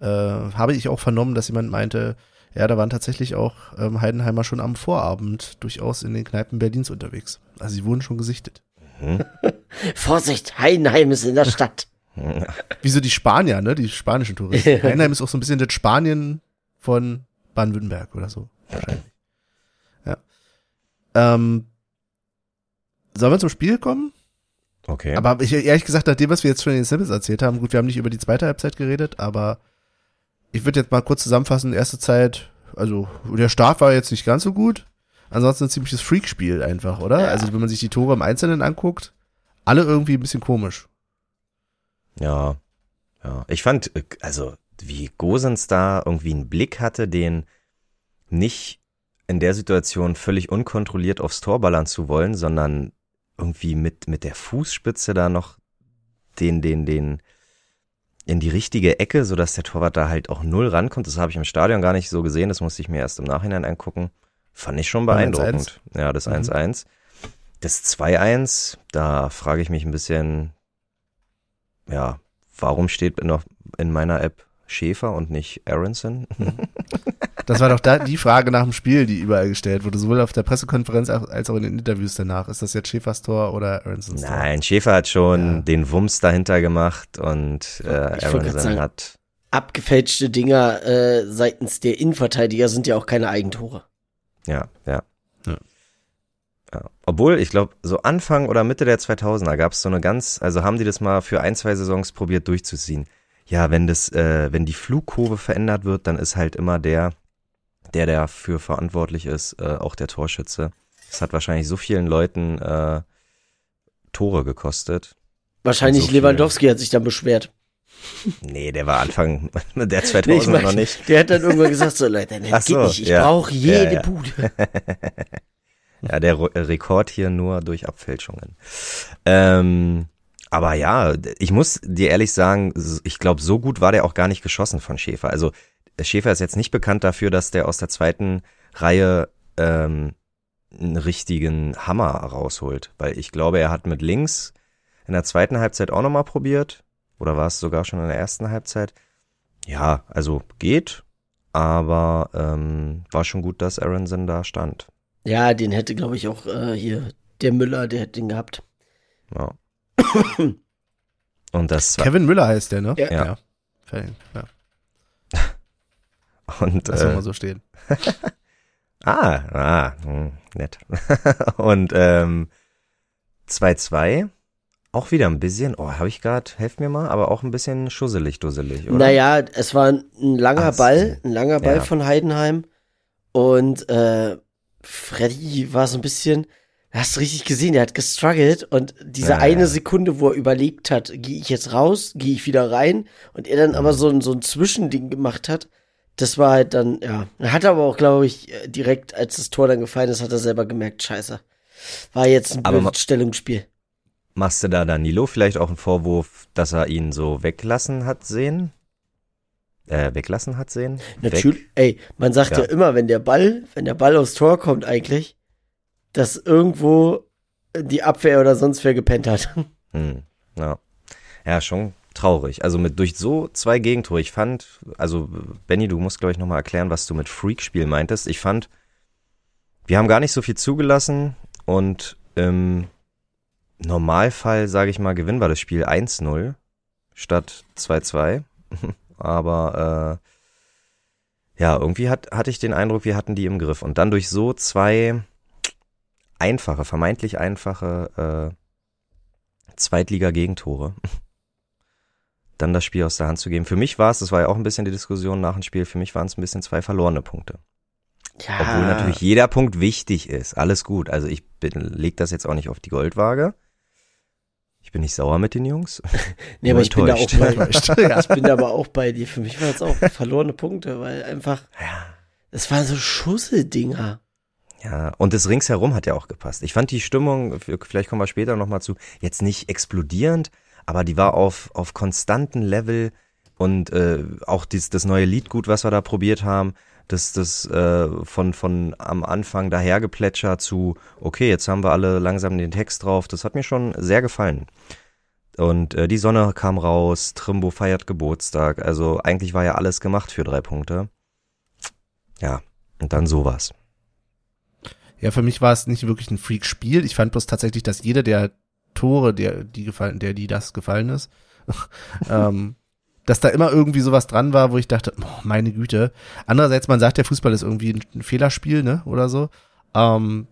äh, habe ich auch vernommen, dass jemand meinte, ja, da waren tatsächlich auch ähm, Heidenheimer schon am Vorabend durchaus in den Kneipen Berlins unterwegs. Also sie wurden schon gesichtet. Hm. Vorsicht, Heidenheim ist in der Stadt. Wie so die Spanier, ne? Die spanischen Touristen. Heidenheim ist auch so ein bisschen das Spanien von Baden-Württemberg oder so. Wahrscheinlich. Ja. Ähm, sollen wir zum Spiel kommen? Okay. Aber ich, ehrlich gesagt, nachdem, was wir jetzt schon in den Snippets erzählt haben, gut, wir haben nicht über die zweite Halbzeit geredet, aber ich würde jetzt mal kurz zusammenfassen, erste Zeit, also der Start war jetzt nicht ganz so gut. Ansonsten ein ziemliches Freakspiel einfach, oder? Ja. Also wenn man sich die Tore im Einzelnen anguckt, alle irgendwie ein bisschen komisch. Ja, ja. Ich fand, äh, also wie Gosens da irgendwie einen Blick hatte, den nicht in der Situation völlig unkontrolliert aufs Tor ballern zu wollen, sondern irgendwie mit, mit der Fußspitze da noch den, den, den in die richtige Ecke, sodass der Torwart da halt auch null rankommt. Das habe ich im Stadion gar nicht so gesehen, das musste ich mir erst im Nachhinein angucken. Fand ich schon beeindruckend. Ja, das Mhm. 1-1. Das 2-1, da frage ich mich ein bisschen, ja, warum steht noch in meiner App Schäfer und nicht Aronson? Das war doch da die Frage nach dem Spiel, die überall gestellt wurde, sowohl auf der Pressekonferenz als auch in den Interviews danach. Ist das jetzt Schäfers Tor oder Aronsons Tor? Nein, Schäfer hat schon Ja. den Wumms dahinter gemacht und äh, Aronson hat Abgefälschte Dinger äh, seitens der Innenverteidiger sind ja auch keine Eigentore. Ja, ja. Ja. Ja. Obwohl, ich glaube, so Anfang oder Mitte der 2000er gab es so eine ganz, also haben die das mal für ein, zwei Saisons probiert durchzuziehen. Ja, wenn das, äh, wenn die Flugkurve verändert wird, dann ist halt immer der, der dafür verantwortlich ist, äh, auch der Torschütze. Das hat wahrscheinlich so vielen Leuten äh, Tore gekostet. Wahrscheinlich So. Lewandowski hat sich dann beschwert. Nee, der war Anfang der 2000er Nee, noch nicht. Der hat dann irgendwann gesagt, so Leute, das Ach geht so, nicht, ich ja. brauche jede Ja, ja. Bude. Ja, der Rekord hier nur durch Abfälschungen. Ähm, aber ja, ich muss dir ehrlich sagen, ich glaube, so gut war der auch gar nicht geschossen von Schäfer. Also Schäfer ist jetzt nicht bekannt dafür, dass der aus der zweiten Reihe ähm, einen richtigen Hammer rausholt. Weil ich glaube, er hat mit links in der zweiten Halbzeit auch nochmal probiert. Oder war es sogar schon in der ersten Halbzeit? Ja, also geht. Aber ähm, war schon gut, dass Aronson da stand. Ja, den hätte, glaube ich, auch äh, hier der Müller, der hätte den gehabt. Ja. Und das Kevin Müller heißt der, ne? Ja. Ja. Ja. Und Lass äh, äh, mal so stehen. ah, ah, hm, nett. und ähm, 2-2, auch wieder ein bisschen, oh, habe ich gerade, helft mir mal, aber auch ein bisschen schusselig, dusselig, oder? Naja, es war ein langer Ach, Ball, ein langer Ball ja. von Heidenheim. Und äh, Freddy war so ein bisschen, hast du richtig gesehen, der hat gestruggelt und diese Ja, eine ja. Sekunde, wo er überlegt hat, gehe ich jetzt raus, gehe ich wieder rein und er dann Mhm. aber so ein, so ein Zwischending gemacht hat, das war halt dann, ja. Er hat aber auch, glaube ich, äh, direkt, als das Tor dann gefallen ist, hat er selber gemerkt, scheiße. War jetzt ein blödes Stellungsspiel. Machst du da Danilo vielleicht auch einen Vorwurf, dass er ihn so weglassen hat sehen? Äh, weglassen hat sehen? Natürlich, ey, man sagt ja. Ja. immer, wenn der Ball, wenn der Ball aufs Tor kommt eigentlich, dass irgendwo die Abwehr oder sonst wer gepennt hat. Hm, ja. ja, schon traurig. Also mit durch so zwei Gegentore. Ich fand, also Benny, du musst glaube ich nochmal erklären, was du mit Freakspiel meintest. Ich fand, wir haben gar nicht so viel zugelassen und im Normalfall, sage ich mal, gewinnen wir das Spiel 1-0 statt 2-2. Aber äh, ja, irgendwie hat, hatte ich den Eindruck, wir hatten die im Griff. Und dann durch so zwei einfache, vermeintlich einfache äh, Zweitliga-Gegentore, dann das Spiel aus der Hand zu geben. Für mich war es, das war ja auch ein bisschen die Diskussion nach dem Spiel, für mich waren es ein bisschen zwei verlorene Punkte. Ja, Obwohl natürlich jeder Punkt wichtig ist. Alles gut. Also ich leg das jetzt auch nicht auf die Goldwaage. Ich bin nicht sauer mit den Jungs. nee, aber ich bin da auch bei, ich bin da aber auch bei dir. Für mich waren es auch verlorene Punkte, weil einfach, Ja. es waren so Schusseldinger. Ja, und das ringsherum hat ja auch gepasst. Ich fand die Stimmung, vielleicht kommen wir später nochmal zu, jetzt nicht explodierend, aber die war auf, auf konstanten Level und äh, auch dies, das neue Liedgut, was wir da probiert haben, das, das äh, von, von am Anfang dahergeplätscher zu, okay, jetzt haben wir alle langsam den Text drauf, das hat mir schon sehr gefallen. Und äh, die Sonne kam raus, Trimbo feiert Geburtstag, also eigentlich war ja alles gemacht für drei Punkte. Ja, und dann sowas. Ja, für mich war es nicht wirklich ein Freak-Spiel. Ich fand bloß tatsächlich, dass jeder der Tore, der die gefallen, der die das gefallen ist, ähm, dass da immer irgendwie sowas dran war, wo ich dachte, boah, meine Güte. Andererseits, man sagt, der Fußball ist irgendwie ein, ein Fehlerspiel, ne, oder so. Ähm,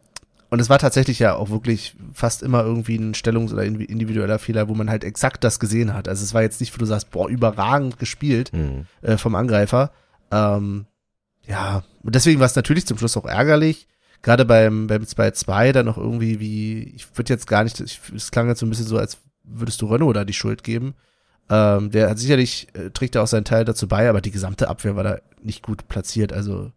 und es war tatsächlich ja auch wirklich fast immer irgendwie ein Stellungs- oder individueller Fehler, wo man halt exakt das gesehen hat. Also es war jetzt nicht, wo du sagst, boah, überragend gespielt Hm. äh, vom Angreifer. Ähm, ja, und deswegen war es natürlich zum Schluss auch ärgerlich. Gerade beim, beim 2-2 dann noch irgendwie wie, ich würde jetzt gar nicht, ich, es klang jetzt so ein bisschen so, als würdest du Renault da die Schuld geben. Ähm, der hat sicherlich, äh, trägt da auch seinen Teil dazu bei, aber die gesamte Abwehr war da nicht gut platziert. Also,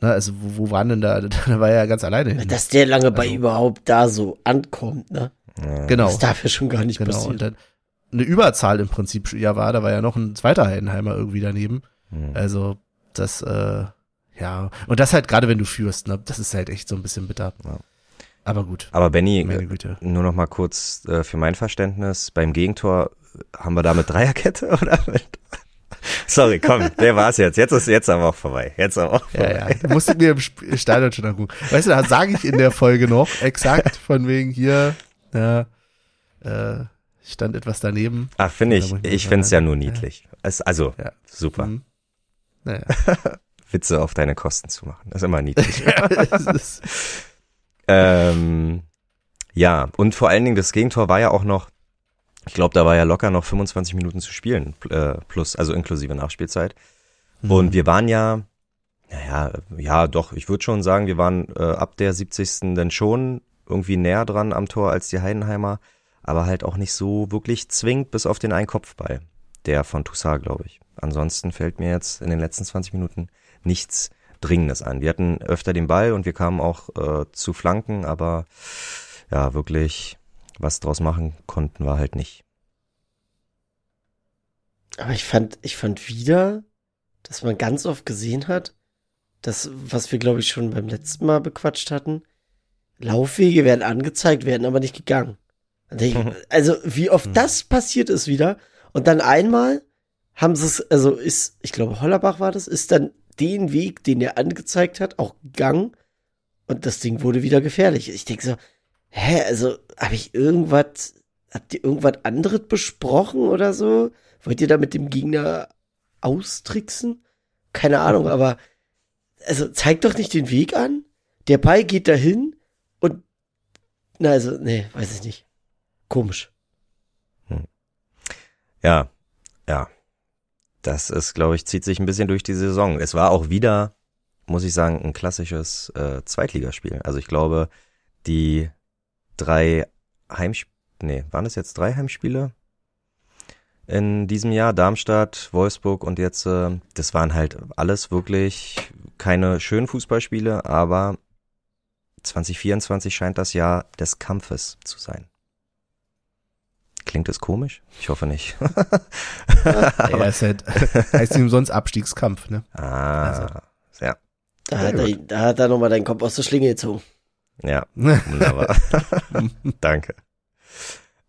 ne, also wo, wo waren denn da, da war er ja ganz alleine. hin. Dass der lange bei Also- überhaupt da so ankommt, ne? Genau. Das darf ja schon gar nicht Genau, und passieren. dann eine Überzahl im Prinzip ja war, da war ja noch ein zweiter Heidenheimer irgendwie daneben. Hm. Also, das, äh, ja, und das halt gerade wenn du führst, ne, das ist halt echt so ein bisschen bitter. Aber gut. Aber Benny, Güte. nur noch mal kurz äh, für mein Verständnis, beim Gegentor haben wir da mit Dreierkette oder mit Sorry, komm, der war's jetzt. Jetzt ist jetzt aber auch vorbei. Jetzt aber auch Ja, vorbei. ja. Da musste ich mir im Stadion schon angucken. Weißt du, da sage ich in der Folge noch exakt von wegen hier, ja, äh, stand etwas daneben. Ach, finde ich, ich ich finde es ja nur ja. niedlich. Es, also, Ja. super. Mhm. Naja. Witze auf deine Kosten zu machen. Das ist immer niedlich. Ähm, ja, und vor allen Dingen das Gegentor war ja auch noch, ich glaube, da war ja locker noch 25 Minuten zu spielen, äh, plus, also inklusive Nachspielzeit. Und wir waren ja, naja, ja, doch, ich würde schon sagen, wir waren äh, ab der 70. dann schon irgendwie näher dran am Tor als die Heidenheimer, aber halt auch nicht so wirklich zwingend bis auf den einen Kopfball, der von Toussaint, glaube ich. Ansonsten fällt mir jetzt in den letzten 20 Minuten nichts Dringendes an. Wir hatten öfter den Ball und wir kamen auch äh, zu Flanken, aber ja, wirklich was draus machen konnten wir halt nicht. Aber ich fand, ich fand wieder, dass man ganz oft gesehen hat, das, was wir, glaube ich, schon beim letzten Mal bequatscht hatten, Laufwege werden angezeigt, werden aber nicht gegangen. Also, wie oft das passiert ist wieder. Und dann einmal haben sie es, also ist, ich glaube, Hollerbach war das, ist dann den Weg, den er angezeigt hat, auch gegangen. Und das Ding wurde wieder gefährlich. Ich denke so, hä, also, habe ich irgendwas, habt ihr irgendwas anderes besprochen oder so? Wollt ihr da mit dem Gegner austricksen? Keine Ahnung, aber also zeigt doch nicht den Weg an. Der Ball geht dahin und na also nee, weiß ich nicht. Komisch. Ja, ja. Das ist, glaube ich, zieht sich ein bisschen durch die Saison. Es war auch wieder, muss ich sagen, ein klassisches äh, Zweitligaspiel. Also ich glaube, die drei Heimspiele, nee, waren es jetzt drei Heimspiele in diesem Jahr? Darmstadt, Wolfsburg und jetzt, äh, das waren halt alles wirklich keine schönen Fußballspiele, aber 2024 scheint das Jahr des Kampfes zu sein. Klingt es komisch? Ich hoffe nicht. ja, ist halt, heißt nicht umsonst Abstiegskampf, ne? Ah, Also. ja, Da hat, er, da hat er nochmal deinen Kopf aus der Schlinge gezogen. ja, wunderbar. Danke.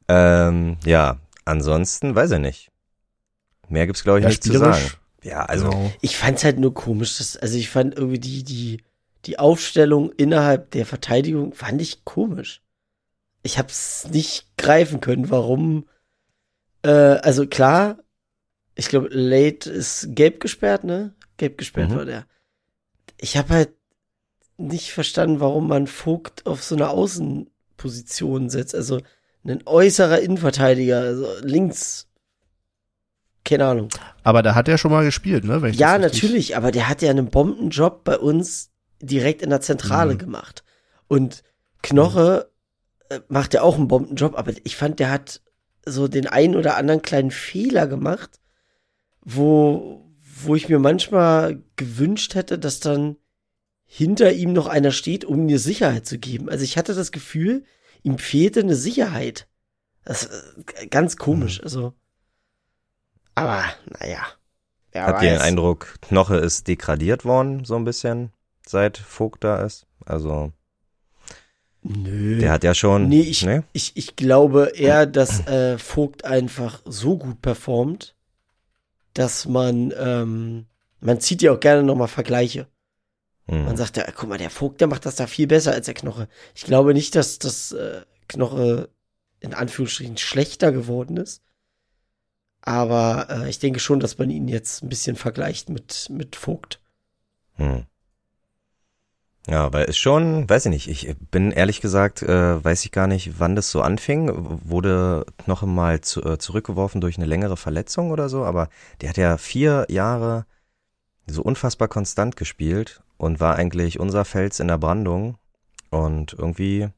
Ähm, ja, ansonsten weiß ich nicht. Mehr gibt's glaube ich Ja, nicht zu sagen. Ja, also Genau. Ich fand's halt nur komisch, dass, also ich fand irgendwie die, die, die Aufstellung innerhalb der Verteidigung fand ich komisch. Ich hab's nicht greifen können, warum, äh, also klar, ich glaube, Late ist gelb gesperrt, ne? Gelb gesperrt Mhm. war der. Ich habe halt nicht verstanden, warum man Vogt auf so eine Außenposition setzt, also ein äußerer Innenverteidiger, also links, keine Ahnung. Aber da hat er schon mal gespielt, ne? Ja, natürlich, aber der hat ja einen Bombenjob bei uns direkt in der Zentrale Mhm. gemacht. Und Knoche macht ja auch einen Bombenjob, aber ich fand, der hat so den einen oder anderen kleinen Fehler gemacht, wo, wo ich mir manchmal gewünscht hätte, dass dann hinter ihm noch einer steht, um eine Sicherheit zu geben. Also ich hatte das Gefühl, ihm fehlte eine Sicherheit. Das ist ganz komisch, also. Aber, naja. Habt ihr den. Eindruck, Knoche ist degradiert worden, so ein bisschen, seit Vogt da ist? Also, Nö. der hat ja schon. Nee, ich, ne? ich, ich glaube eher, dass äh, Vogt einfach so gut performt, dass man, ähm, man zieht ja auch gerne nochmal Vergleiche. Man Hm. sagt ja, guck mal, der Vogt, der macht das da viel besser als der Knoche. Ich glaube nicht, dass das äh, Knoche in Anführungsstrichen schlechter geworden ist. Aber äh, ich denke schon, dass man ihn jetzt ein bisschen vergleicht mit, mit Vogt. Hm. Ja, weil es schon, weiß ich nicht, ich bin ehrlich gesagt, äh, weiß ich gar nicht, wann das so anfing. Wurde noch mal zu, äh, zurückgeworfen durch eine längere Verletzung oder so, aber der hat ja vier Jahre so unfassbar konstant gespielt und war eigentlich unser Fels in der Brandung und irgendwie,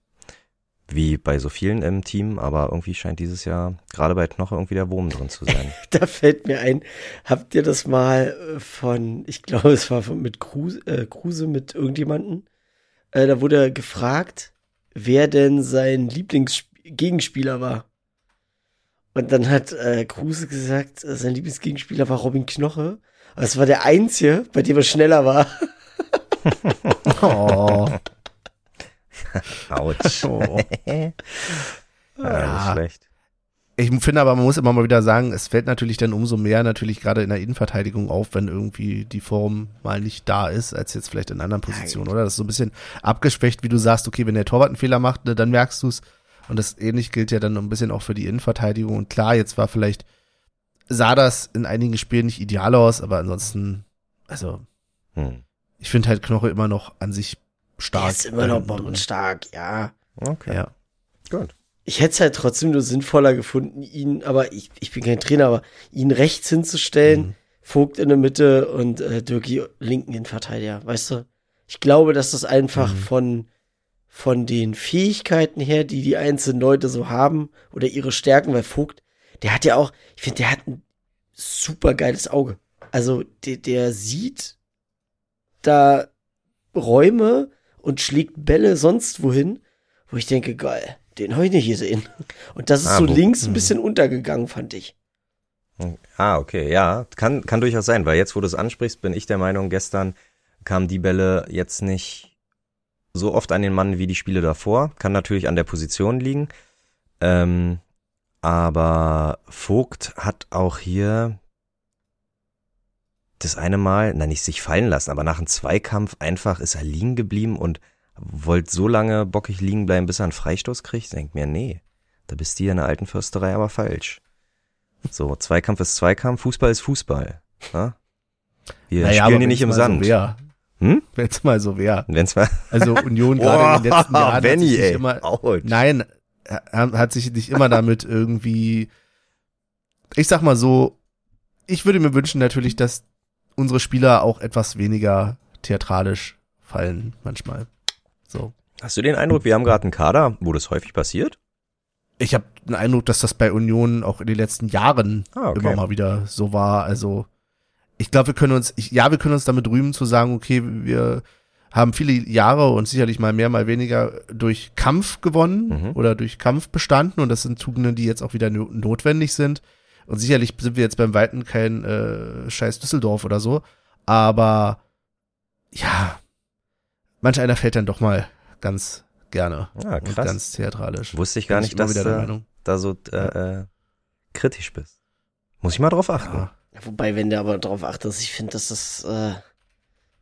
wie bei so vielen im Team, aber irgendwie scheint dieses Jahr gerade bei Knoche irgendwie der Wurm drin zu sein. Da fällt mir ein, habt ihr das mal äh, von, ich glaube, es war von, mit Kruse, äh, Kruse mit irgendjemanden, äh, da wurde gefragt, wer denn sein Lieblingsgegenspieler war. Und dann hat äh, Kruse gesagt, äh, sein Lieblingsgegenspieler war Robin Knoche. Aber es war der einzige, bei dem er schneller war. Oh. Autsch. Oh. ja, Ja. schlecht. Ich finde aber, man muss immer mal wieder sagen, es fällt natürlich dann umso mehr natürlich gerade in der Innenverteidigung auf, wenn irgendwie die Form mal nicht da ist, als jetzt vielleicht in anderen Positionen, oder? Das ist so ein bisschen abgeschwächt, wie du sagst, okay, wenn der Torwart einen Fehler macht, ne, dann merkst du es. Und das ähnlich gilt ja dann ein bisschen auch für die Innenverteidigung. Und klar, jetzt war vielleicht, sah das in einigen Spielen nicht ideal aus, aber ansonsten, also, Hm. ich finde halt Knoche immer noch an sich stark. Der ist immer noch drin. bombenstark, ja. Okay, Ja. gut. Ich hätte es halt trotzdem nur sinnvoller gefunden, ihn, aber ich, ich bin kein Trainer, aber ihn rechts hinzustellen, Mhm. Vogt in der Mitte und äh, Dirki linken Innenverteidiger, weißt du? Ich glaube, dass das einfach Mhm. von, von den Fähigkeiten her, die die einzelnen Leute so haben, oder ihre Stärken, weil Vogt, der hat ja auch, ich finde, der hat ein super geiles Auge. Also, der, der sieht da Räume und schlägt Bälle sonst wohin, wo ich denke, geil, den habe ich nicht gesehen. Und das ist Ah, so links ein Mhm. bisschen untergegangen, fand ich. Ah, okay, ja, kann, kann durchaus sein, weil jetzt, wo du es ansprichst, bin ich der Meinung, gestern kamen die Bälle jetzt nicht so oft an den Mann wie die Spiele davor. Kann natürlich an der Position liegen. Ähm, aber Vogt hat auch hier das eine Mal, na nicht sich fallen lassen, aber nach einem Zweikampf einfach ist er liegen geblieben und wollte so lange bockig liegen bleiben, bis er einen Freistoß kriegt. Denkt mir, nee, da bist du hier in der alten Försterei aber falsch. So, Zweikampf ist Zweikampf, Fußball ist Fußball. Ja? Wir Naja, spielen hier nicht im Sand. So wär. Hm? Wenn's mal so wäre. Wenn's mal. Also Union gerade in den letzten Jahren hat Benny, sich nicht ey. immer, Autsch. nein, er hat sich nicht immer damit irgendwie, ich sag mal so, ich würde mir wünschen natürlich, dass unsere Spieler auch etwas weniger theatralisch fallen manchmal. So. Hast du den Eindruck, wir haben gerade einen Kader, wo das häufig passiert? Ich habe den Eindruck, dass das bei Union auch in den letzten Jahren Ah, okay. immer mal wieder so war. Also ich glaube, wir können uns, ich, ja, wir können uns damit rühmen zu sagen, okay, wir haben viele Jahre und sicherlich mal mehr, mal weniger durch Kampf gewonnen Mhm. oder durch Kampf bestanden und das sind Tugenden, die jetzt auch wieder no notwendig sind. Und sicherlich sind wir jetzt beim Weiten kein äh, scheiß Düsseldorf oder so, aber ja, manch einer fällt dann doch mal ganz gerne Ah, und krass. ganz theatralisch. Wusste ich gar nicht, immer dass du da so äh, äh, kritisch bist. Muss ich mal drauf achten. Ja. Ja, Wobei, wenn du aber darauf achtest, ich finde, dass das äh,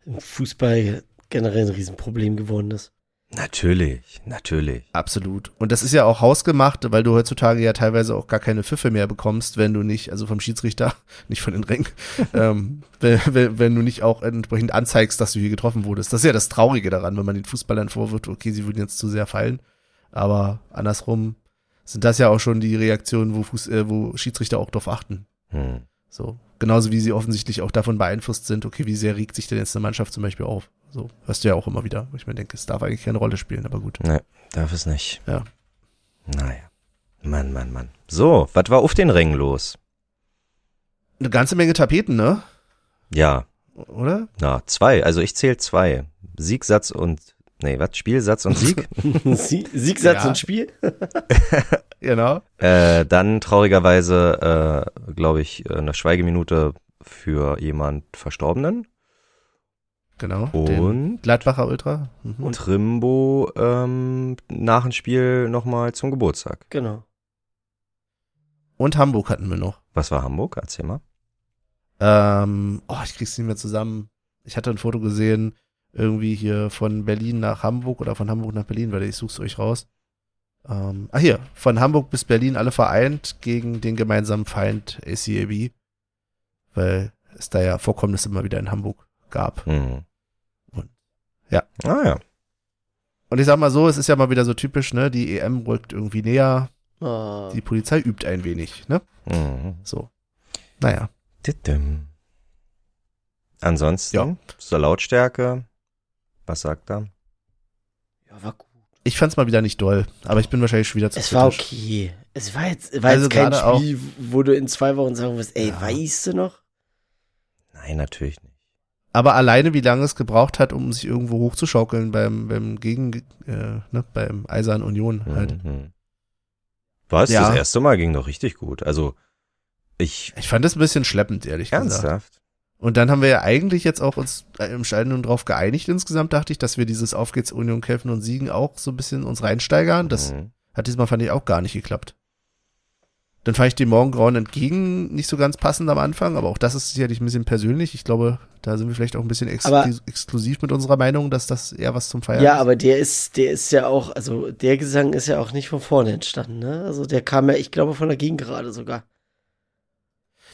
im Fußball generell ein Riesenproblem geworden ist. Natürlich, natürlich. Absolut. Und das ist ja auch hausgemacht, weil du heutzutage ja teilweise auch gar keine Pfiffe mehr bekommst, wenn du nicht, also vom Schiedsrichter, nicht von den Rängen, ähm, wenn, wenn, wenn du nicht auch entsprechend anzeigst, dass du hier getroffen wurdest. Das ist ja das Traurige daran, wenn man den Fußballern vorwirft, okay, sie würden jetzt zu sehr fallen. Aber andersrum sind das ja auch schon die Reaktionen, wo, Fuß, äh, wo Schiedsrichter auch drauf achten. Hm. So. Genauso wie sie offensichtlich auch davon beeinflusst sind, okay, wie sehr regt sich denn jetzt eine Mannschaft zum Beispiel auf? So, hörst du ja auch immer wieder, wo ich mir denke, es darf eigentlich keine Rolle spielen, aber gut. Nee, darf es nicht. Ja. Naja. Mann, Mann, Mann. So, was war auf den Rängen los? Eine ganze Menge Tapeten, ne? Ja, Oder? na, zwei. Also ich zähle zwei. Siegsatz und, nee, was? Spielsatz und Sieg? Sie Siegsatz Ja. und Spiel? Genau. äh, dann traurigerweise, äh, glaube ich, äh, eine Schweigeminute für jemand Verstorbenen. Genau. Und? Den Gladbacher Ultra. Mhm. Und Trimbo ähm, nach dem Spiel nochmal zum Geburtstag. Genau. Und Hamburg hatten wir noch. Was war Hamburg? Erzähl mal. Ähm, oh, ich krieg's nicht mehr zusammen. Ich hatte ein Foto gesehen, irgendwie hier von Berlin nach Hamburg oder von Hamburg nach Berlin, weil ich such's euch raus. Ähm, ah hier, von Hamburg bis Berlin alle vereint gegen den gemeinsamen Feind ACAB. Weil es da ja Vorkommnisse immer wieder in Hamburg gab. Mhm. Und- ja. Ah ja. Und ich sag mal so, es ist ja mal wieder so typisch, ne? Die EM rückt irgendwie näher, Oh. die Polizei übt ein wenig, ne? Mhm. So. Naja. Dittim. Ansonsten, Ja. zur Lautstärke, was sagt er? Ja, war gut. Ich fand's mal wieder nicht doll, aber ich bin wahrscheinlich schon wieder zu Es war kritisch. okay. Es war jetzt, war Also jetzt kein gerade Spiel, wo du in zwei Wochen sagen wirst, ey, Ja. weißt du noch? Nein, natürlich nicht. Aber alleine, wie lange es gebraucht hat, um sich irgendwo hochzuschaukeln beim, beim Gegen, äh, ne, beim Eisern Union halt. Mhm. Was? Ja. Das erste Mal ging doch richtig gut. Also, ich, Ich fand das ein bisschen schleppend, ehrlich gesagt. ernsthaft? Und dann haben wir ja eigentlich jetzt auch uns äh, im Stadion drauf geeinigt insgesamt, dachte ich, dass wir dieses Auf geht's Union kämpfen und siegen auch so ein bisschen uns reinsteigern. Das Mhm. hat diesmal, fand ich, auch gar nicht geklappt. Dann fand ich den Morgengrauen entgegen nicht so ganz passend am Anfang, aber auch das ist sicherlich ein bisschen persönlich. Ich glaube, da sind wir vielleicht auch ein bisschen exklu Aber- exklusiv mit unserer Meinung, dass das eher was zum Feiern Ja, ist. aber der ist, der ist ja auch, also der Gesang ist ja auch nicht von vorne entstanden, ne? Also der kam ja, ich glaube, von der Gegengerade sogar.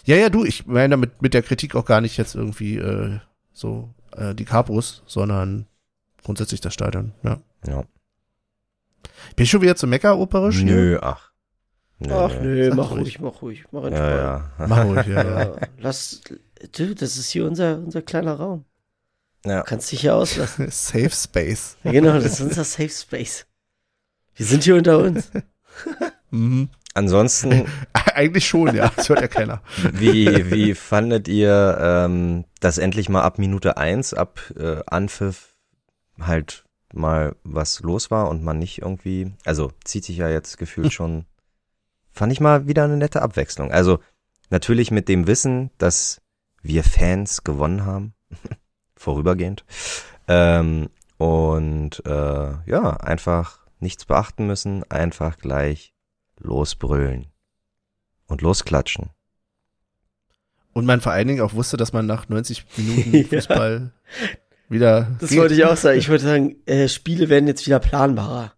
Ja, ja, du, ich meine damit mit der Kritik auch gar nicht jetzt irgendwie äh, so äh, die Capos, sondern grundsätzlich das Stadion, ja. Ja. Bin ich schon wieder zu meckeroperisch hier? Nö, ach. Nö, Ach nö, Sag mach ruhig. ruhig, mach ruhig, mach entspannt. Ja, ja. Mach ruhig, ja, ja. Ja, lass, du, das ist hier unser, unser kleiner Raum. ja. Du kannst dich hier auslassen. Safe Space. Ja, genau, das ist unser Safe Space. Wir sind hier unter uns. Mhm. Ansonsten, Eigentlich schon, ja. Das hört ja keiner. wie, wie fandet ihr, ähm, dass endlich mal ab Minute eins, ab äh, Anpfiff halt mal was los war und man nicht irgendwie, also zieht sich ja jetzt gefühlt schon, fand ich mal wieder eine nette Abwechslung. Also natürlich mit dem Wissen, dass wir Fans gewonnen haben, vorübergehend, ähm, und äh, ja, einfach nichts beachten müssen, einfach gleich losbrüllen und losklatschen. Und man vor allen Dingen auch wusste, dass man nach 90 Minuten Ja. Fußball wieder. Das geht. wollte ich auch sagen. Ich wollte sagen, äh, Spiele werden jetzt wieder planbarer.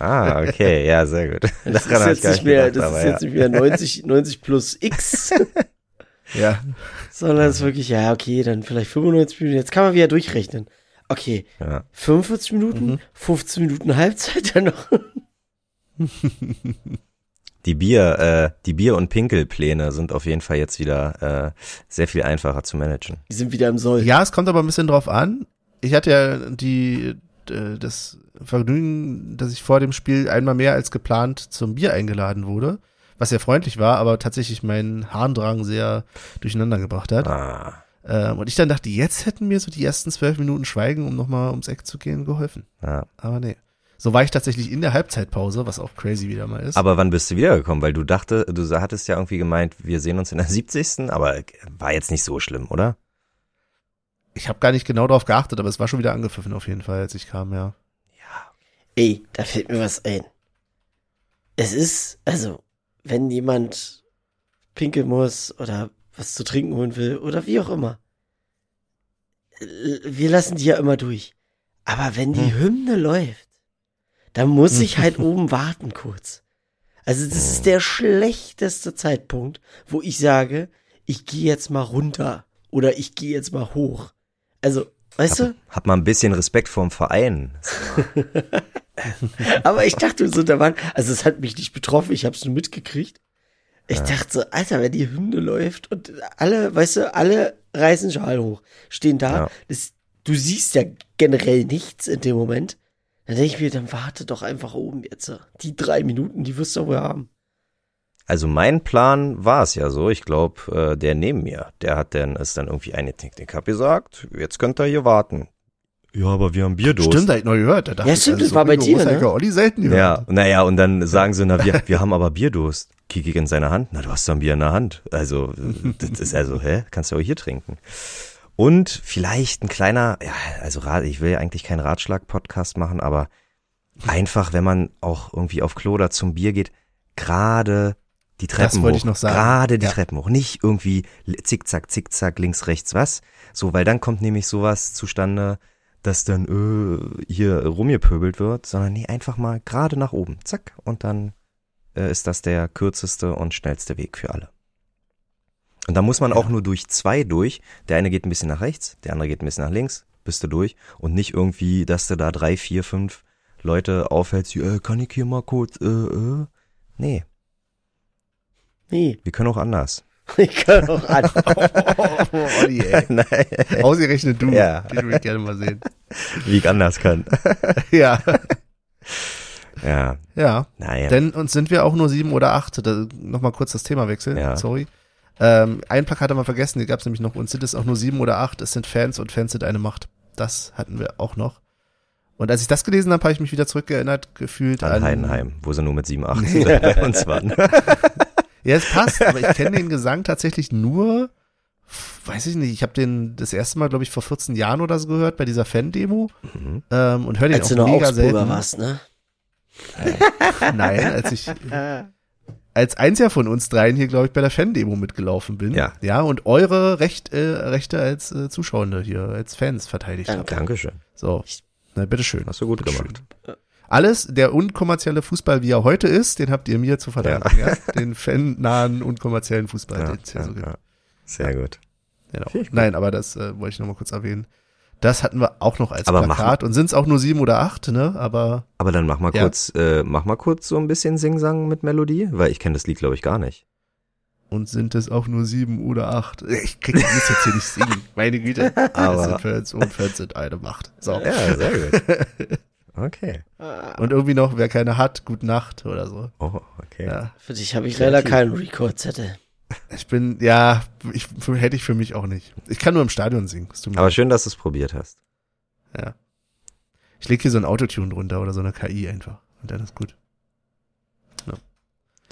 Ah, okay, ja, sehr gut. Das ist ich jetzt nicht mehr, gedacht, das ist ja. jetzt nicht mehr 90, 90 plus X, Ja. sondern es ist wirklich, ja, okay, dann vielleicht 95 Minuten. Jetzt kann man wieder durchrechnen. Okay, Ja. 45 Minuten, Mhm. 15 Minuten Halbzeit dann noch. Die Bier, äh, die Bier- und Pinkelpläne sind auf jeden Fall jetzt wieder äh, sehr viel einfacher zu managen. Die sind wieder im Soll. Ja, es kommt aber ein bisschen drauf an. Ich hatte ja die, äh, das Vergnügen, dass ich vor dem Spiel einmal mehr als geplant zum Bier eingeladen wurde, was sehr freundlich war, aber tatsächlich meinen Harndrang sehr durcheinander gebracht hat. Ah, Ähm, und ich dann dachte, jetzt hätten mir so die ersten zwölf Minuten Schweigen, um nochmal ums Eck zu gehen, geholfen. ja. Aber nee. So war ich tatsächlich in der Halbzeitpause, was auch crazy wieder mal ist. Aber wann bist du wiedergekommen? Weil du dachte, du hattest ja irgendwie gemeint, wir sehen uns in der 70. Aber war jetzt nicht so schlimm, oder? ich habe gar nicht genau darauf geachtet, aber es war schon wieder angepfiffen auf jeden Fall, als ich kam, ja. Ey, da fällt mir was ein. Es ist, also, wenn jemand pinkeln muss oder was zu trinken holen will oder wie auch immer. l- Wir lassen die ja immer durch. Aber wenn die Hymne läuft, dann muss ich halt oben warten kurz. Also das ist der schlechteste Zeitpunkt, wo ich sage, ich gehe jetzt mal runter oder ich gehe jetzt mal hoch. Also, weißt du? Hab mal ein bisschen Respekt vorm Verein. Aber ich dachte so, da waren, also es hat mich nicht betroffen, ich habe es nur mitgekriegt. Ich dachte so, Alter, wenn die Hymne läuft und alle, weißt du, alle reißen Schal hoch, stehen da, Ja. das, du siehst ja generell nichts in dem Moment. Dann denke ich mir, dann warte doch einfach oben jetzt. Die drei Minuten, die wirst du wohl haben. Also mein Plan war es ja so. Ich glaube, äh, der neben mir, der hat dann ist dann irgendwie eingetickt. Ich hab gesagt, jetzt könnt ihr hier warten. Ja, aber wir haben Bierdurst. Stimmt, da hab ich noch gehört. Da dachte Ja, ich, stimmt, also das war bei so dir, hab ich ne? ja Olli selten gehört. Ja, naja, und dann sagen sie, na, wir, wir haben aber Bierdurst. Kick ich in seine Hand. Na, du hast doch ein Bier in der Hand. Also, das ist also, hä? Kannst du auch hier trinken. Und vielleicht ein kleiner, ja, also ich will ja eigentlich keinen Ratschlag-Podcast machen, aber einfach, wenn man auch irgendwie auf Klo oder zum Bier geht, gerade die Treppen wollte hoch. ich noch sagen. Gerade die Ja. Treppen hoch. Nicht irgendwie zickzack, zickzack, links, rechts, was. So, weil dann kommt nämlich sowas zustande, dass dann äh, hier rumgepöbelt wird, sondern nee, einfach mal gerade nach oben. Zack. Und dann äh, ist das der kürzeste und schnellste Weg für alle. Und da muss man auch nur durch zwei durch. Der eine geht ein bisschen nach rechts, der andere geht ein bisschen nach links, bist du durch. Und nicht irgendwie, dass du da drei, vier, fünf Leute aufhältst, äh, kann ich hier mal kurz, äh, äh. Nee, Nee, wir können auch anders. Ich kann auch an. Oh, Olli, ey. Nein, Ausgerechnet du. Ja. Den will ich gerne mal sehen. wie ich anders kann. Ja. Ja, Ja. naja. Denn uns sind wir auch nur sieben oder acht. Nochmal kurz das Thema wechseln. Ja. Sorry. Ähm, ein Plakat haben wir vergessen, die gab es nämlich noch. Uns sind es auch nur sieben oder acht. Es sind Fans und Fans sind eine Macht. Das hatten wir auch noch. Und als ich das gelesen habe, habe ich mich wieder zurückgeerinnert gefühlt an an Heidenheim, wo sie nur mit 7, 8 bei uns waren. Ja, es passt, aber ich kenne den Gesang tatsächlich nur weiß ich nicht, ich habe den das erste Mal, glaube ich, vor 14 Jahren oder so gehört bei dieser Fan-Demo Mhm. ähm, und höre den Als auch du noch mega Augsburger selten. warst, ne? Nein, als ich als einziger von uns dreien hier, glaube ich, bei der Fan-Demo mitgelaufen bin. Ja. Ja, und eure Recht, äh, Rechte als äh, Zuschauende hier, als Fans verteidigt Danke. habt. Dankeschön. So, na bitteschön. Hast du gut Bitteschön. gemacht. Alles, der unkommerzielle Fußball, wie er heute ist, den habt ihr mir zu verdanken. Ja. Den fannahen, unkommerziellen Fußball, Ja, ja, so ja. Sehr gut. Genau. Gut. Nein, aber das äh, wollte ich nochmal kurz erwähnen. Das hatten wir auch noch als Aber mach Plakat und sind es auch nur sieben oder acht, ne? Aber Aber dann mach mal Ja. kurz, äh, mach mal kurz so ein bisschen Singsang mit Melodie, weil ich kenne das Lied, glaube ich, gar nicht. und sind es auch nur sieben oder acht. Ich krieg das jetzt hier nicht singen. Meine Güte. Aber- Es sind 14 und 14 eine Macht. So. Ja, sehr gut. Okay. Und irgendwie noch, wer keine hat, gute Nacht oder so. Oh, okay. Ja. Für dich habe ich leider keinen Rekordzettel. Ich bin, ja, ich, hätte ich für mich auch nicht. Ich kann nur im Stadion singen. Aber schön, dass du es probiert hast. Ja. Ich leg hier so ein Autotune drunter oder so eine KI einfach. Und dann ist gut.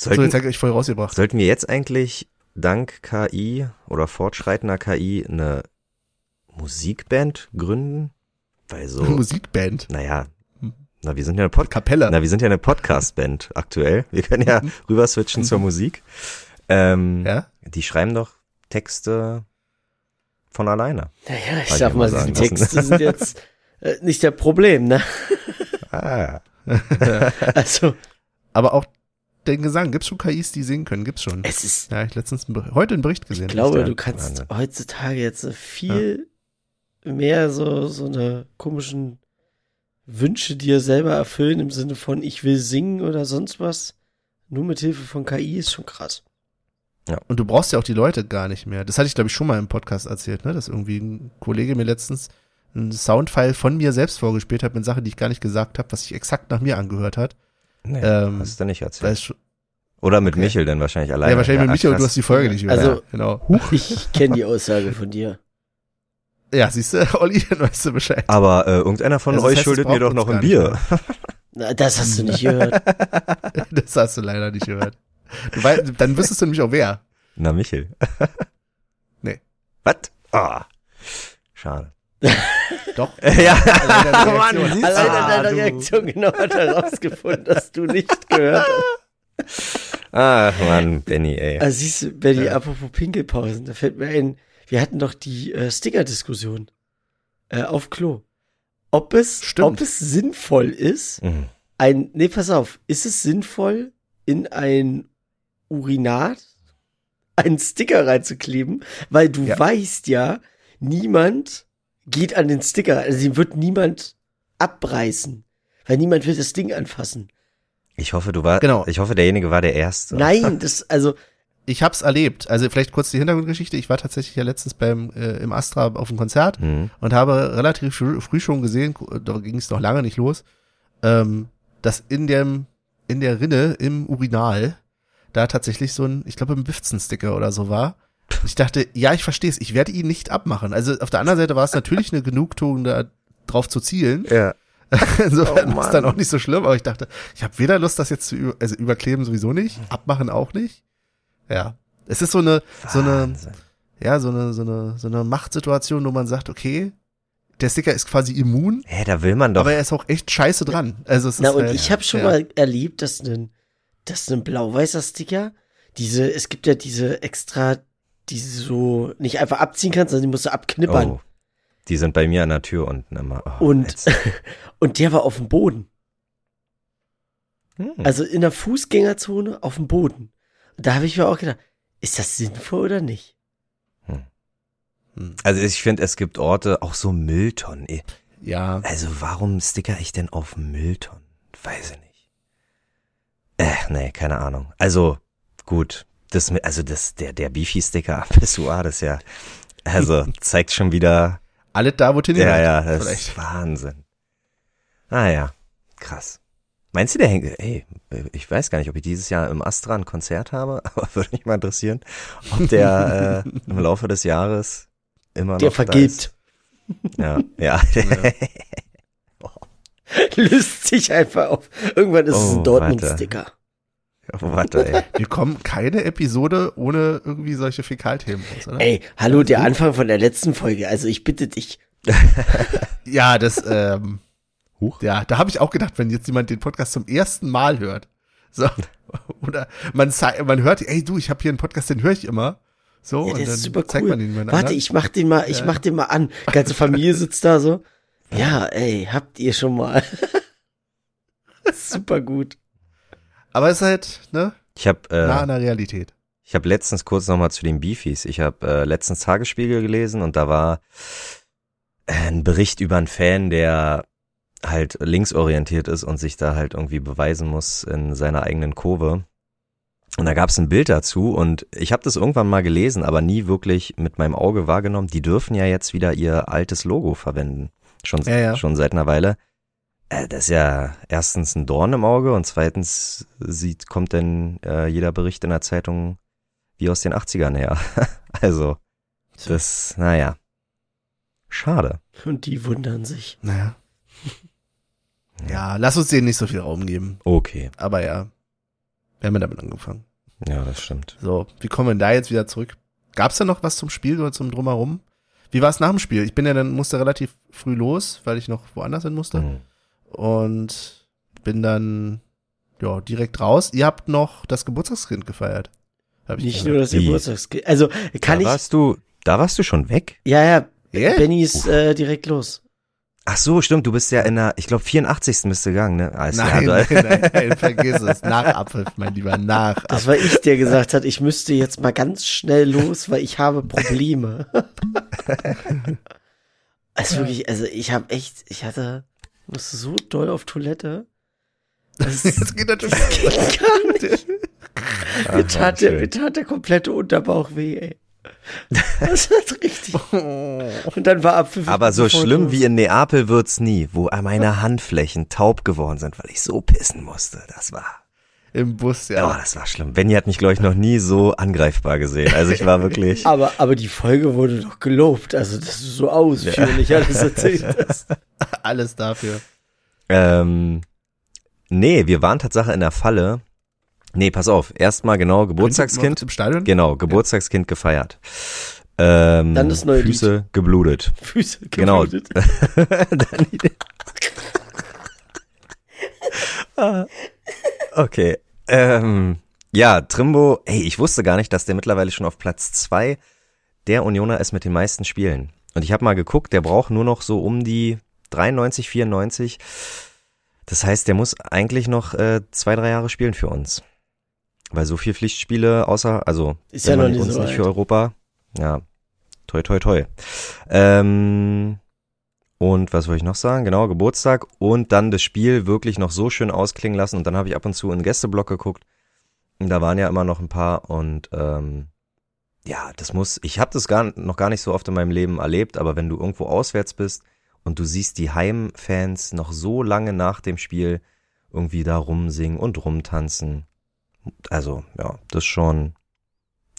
So, Sollten, jetzt habe ich voll rausgebracht. sollten wir jetzt eigentlich dank KI oder fortschreitender KI eine Musikband gründen? Weil so, Musikband. naja. Na, wir sind ja eine Pod Kapelle. na, wir sind ja eine Podcast-Band aktuell. Wir können ja rüber switchen zur Musik. Ähm, Mhm. Ja? Die schreiben doch Texte von alleine. Naja, ich sag mal, mal die sagen lassen. Texte sind jetzt äh, nicht der Problem, ne? Ah, Also, Aber auch den Gesang. Gibt's schon KIs, die singen können? Gibt's schon. es ist, Ja, ich letztens heute einen Bericht gesehen. ich glaube, du ja. kannst Wahnsinn. heutzutage jetzt viel mehr so, so eine komischen Wünsche dir selber erfüllen im Sinne von ich will singen oder sonst was. Nur mit Hilfe von KI ist schon krass. Und du brauchst ja auch die Leute gar nicht mehr. Das hatte ich, glaube ich, schon mal im Podcast erzählt, ne? Dass irgendwie ein Kollege mir letztens einen Soundfile von mir selbst vorgespielt hat mit Sachen, die ich gar nicht gesagt habe, was sich exakt nach mir angehört hat. nee, Ähm, hast du nicht erzählt. Oder mit Okay. Michel dann wahrscheinlich alleine. ja, wahrscheinlich mit Michael und du hast die Folge nicht gehört. Also- ja, genau. Ich kenne die Aussage von dir. Ja, siehst du, Olli, dann weißt du Bescheid. Aber äh, irgendeiner von Also das euch heißt, schuldet mir doch noch ein Bier. das hast du nicht gehört. Das hast du leider nicht gehört. Du weißt, dann wüsstest du nämlich auch wer. Na, Michel. Nee. Was? Ah. Schade. Doch. ja, Allein deine Mann? Allein an deiner. Reaktion genau hat er rausgefunden, dass du nicht gehört hast. Ach, Mann, Benny, ey. Also siehst du, Benny, Ja. apropos Pinkelpausen, da fällt mir ein, wir hatten doch die äh, Sticker-Diskussion äh, auf Klo. Ob es, Stimmt. ob es sinnvoll ist, Mhm. ein, nee, pass auf, ist es sinnvoll, in ein Urinat einen Sticker reinzukleben? Weil du Ja. weißt ja, niemand geht an den Sticker, also den wird niemand abreißen. Weil niemand will das Ding anfassen. Ich hoffe, du war, Genau. ich hoffe, derjenige war der Erste. Nein, das, also, Ich hab's erlebt. Also vielleicht kurz die Hintergrundgeschichte. Ich war tatsächlich ja letztens beim äh, im Astra auf dem Konzert Mhm. und habe relativ früh, schon gesehen, da ging es noch lange nicht los, ähm, dass in dem in der Rinne im Urinal da tatsächlich so ein, ich glaube, ein Bifzen-Sticker oder so war. Ich dachte, ja, ich verstehe es, ich werde ihn nicht abmachen. Also auf der anderen Seite war es natürlich eine Genugtuung, da drauf zu zielen. Ja. Insofern Oh, es dann auch nicht so schlimm, aber ich dachte, ich habe weder Lust, das jetzt zu über, also überkleben sowieso nicht, abmachen auch nicht. Ja. Es ist so eine, so eine, Wahnsinn. ja, so eine, so eine, so eine Machtsituation, wo man sagt, okay, der Sticker ist quasi immun, Hä, da will man doch. aber er ist auch echt scheiße dran. Also es Na, ist und halt, ich habe schon ja. mal erlebt, dass ein, dass ein blau-weißer Sticker, diese, es gibt ja diese extra, die so nicht einfach abziehen kannst, sondern die musst du abknippern. oh, die sind bei mir an der Tür unten immer. Oh, Und, und der war auf dem Boden. Hm. Also in der Fußgängerzone auf dem Boden. Da habe ich mir auch gedacht, ist das sinnvoll oder nicht? Hm. Also ich finde, es gibt Orte, auch so Mülltonnen. ey. Ja, Also warum sticker ich denn auf Mülltonnen? Weiß ich nicht. Äh, nee, keine Ahnung. Also, gut. Das, mit- also das, der, der Beefy-Sticker am Pissoir, das ist ja, also zeigt schon wieder, alles da, wo Tinny ja, ja, das vielleicht. ist Wahnsinn. Ah ja, krass. Meinst du, der hängt, ey, ich weiß gar nicht, ob ich dieses Jahr im Astra ein Konzert habe, aber würde mich mal interessieren, ob der äh, im Laufe des Jahres immer noch Der da vergibt. ist. Ja, ja. Löst sich einfach auf. Irgendwann ist es Oh, ein Dortmund-Sticker. Warte, ey. Wir kommen keine Episode ohne irgendwie solche Fäkalthemen raus, oder? Ey, hallo, der Anfang von der letzten Folge. Also ich bitte dich. Ja, das, ähm, Huch. ja, da habe ich auch gedacht, wenn jetzt jemand den Podcast zum ersten Mal hört. So. Oder man, man hört, ey du, ich habe hier einen Podcast, den höre ich immer. So, Ja, und dann ist super zeigt cool. man ihn mal Warte, ich mach den mal, ich mach den mal an. Ganze Familie sitzt da so. Ja, ey, habt ihr schon mal. super gut. Aber es ist halt, ne, Ich habe nah äh, an der Realität. ich hab letztens kurz nochmal zu den Beefies. Ich habe äh, letztens Tagesspiegel gelesen und da war äh, ein Bericht über einen Fan, der halt linksorientiert ist und sich da halt irgendwie beweisen muss in seiner eigenen Kurve. Und da gab es ein Bild dazu und ich habe das irgendwann mal gelesen, aber nie wirklich mit meinem Auge wahrgenommen. Die dürfen ja jetzt wieder ihr altes Logo verwenden. Schon, Ja, ja. schon seit einer Weile. Äh, das ist ja erstens ein Dorn im Auge und zweitens sieht, kommt denn äh, jeder Bericht in der Zeitung wie aus den 80ern her. also, das, naja. Schade. Und die wundern sich. Naja. Ja, lass uns denen nicht so viel Raum geben. Okay. Aber ja, wir haben ja damit angefangen. Ja, das stimmt. So, wie kommen wir denn da jetzt wieder zurück? Gab's da noch was zum Spiel oder zum Drumherum? Wie war es nach dem Spiel? Ich bin ja dann, musste relativ früh los, weil ich noch woanders hin musste. Mhm. Und bin dann, ja, direkt raus. Ihr habt noch das Geburtstagskind gefeiert. Hab ich Nicht gehört. nur das Wie? Geburtstagskind. Also kann da ich. warst du, da warst du schon weg? Ja, ja. Ja? Benny ist äh, direkt los. Ach so, stimmt, du bist ja in der, ich glaube 84. bist du gegangen, ne? Alles Nein, nein, nein, nein, vergiss es. Nach Abpfiff, mein Lieber, nach Das war ich, der gesagt hat, ich müsste jetzt mal ganz schnell los, weil ich habe Probleme. also wirklich, also ich habe echt, ich hatte, musste so doll auf Toilette. Das Jetzt geht natürlich. geht gar nicht. Mir Aha, tat, der, mir tat der komplette Unterbauch weh, ey. Das hat richtig. Und dann war Abpfiff. Aber so sofort schlimm los. wie in Neapel wird's nie, wo meine Handflächen taub geworden sind, weil ich so pissen musste. Das war, Im Bus, oh, ja. das war schlimm. Benny hat mich, glaube ich, noch nie so angreifbar gesehen. Also ich war wirklich, Aber, aber die Folge wurde doch gelobt, also dass du so ausführlich alles erzählt hast. Alles dafür. ähm, nee, wir waren tatsächlich in der Falle. Nee, pass auf, erstmal genau, Geburtstagskind. Im Stadion? Genau, Geburtstagskind gefeiert. Ähm, Dann das neue Füße geblutet. Füße Genau. geblutet. Ah, okay. Ähm, ja, Trimbo, ey, ich wusste gar nicht, dass der mittlerweile schon auf Platz zwei der Unioner ist mit den meisten Spielen. Und ich habe mal geguckt, der braucht nur noch so um die 93, 94. Das heißt, der muss eigentlich noch äh, zwei, drei Jahre spielen für uns. Weil so viel Pflichtspiele außer, also Ist ja noch nicht uns so nicht für Europa. Ja, toi, toi, toi. Ähm, und was wollte ich noch sagen? Genau, Geburtstag und dann das Spiel wirklich noch so schön ausklingen lassen. Und dann habe ich ab und zu in den Gästeblock geguckt. Und da waren ja immer noch ein paar. Und ähm, ja, das muss, ich habe das gar, noch gar nicht so oft in meinem Leben erlebt, aber wenn du irgendwo auswärts bist und du siehst die Heimfans noch so lange nach dem Spiel irgendwie da rumsingen und rumtanzen. Also, ja, das ist schon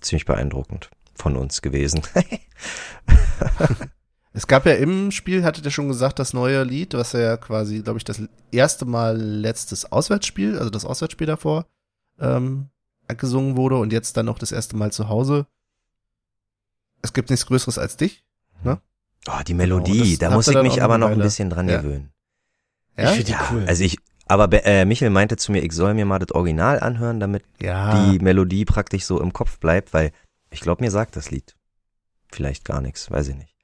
ziemlich beeindruckend von uns gewesen. Es gab ja im Spiel, hattet ihr schon gesagt, das neue Lied, was ja quasi, glaube ich, das erste Mal letztes Auswärtsspiel, also das Auswärtsspiel davor, ähm, gesungen wurde und jetzt dann noch das erste Mal zu Hause. Es gibt nichts Größeres als dich. Oh, die Melodie, Genau, da muss ich mich aber noch ein bisschen dran Ja. gewöhnen. Ja, Ich finde die cool. Also ich, aber Be- äh, Michel meinte zu mir, ich soll mir mal das Original anhören, damit ja. die Melodie praktisch so im Kopf bleibt, weil ich glaube, mir sagt das Lied vielleicht gar nichts, weiß ich nicht.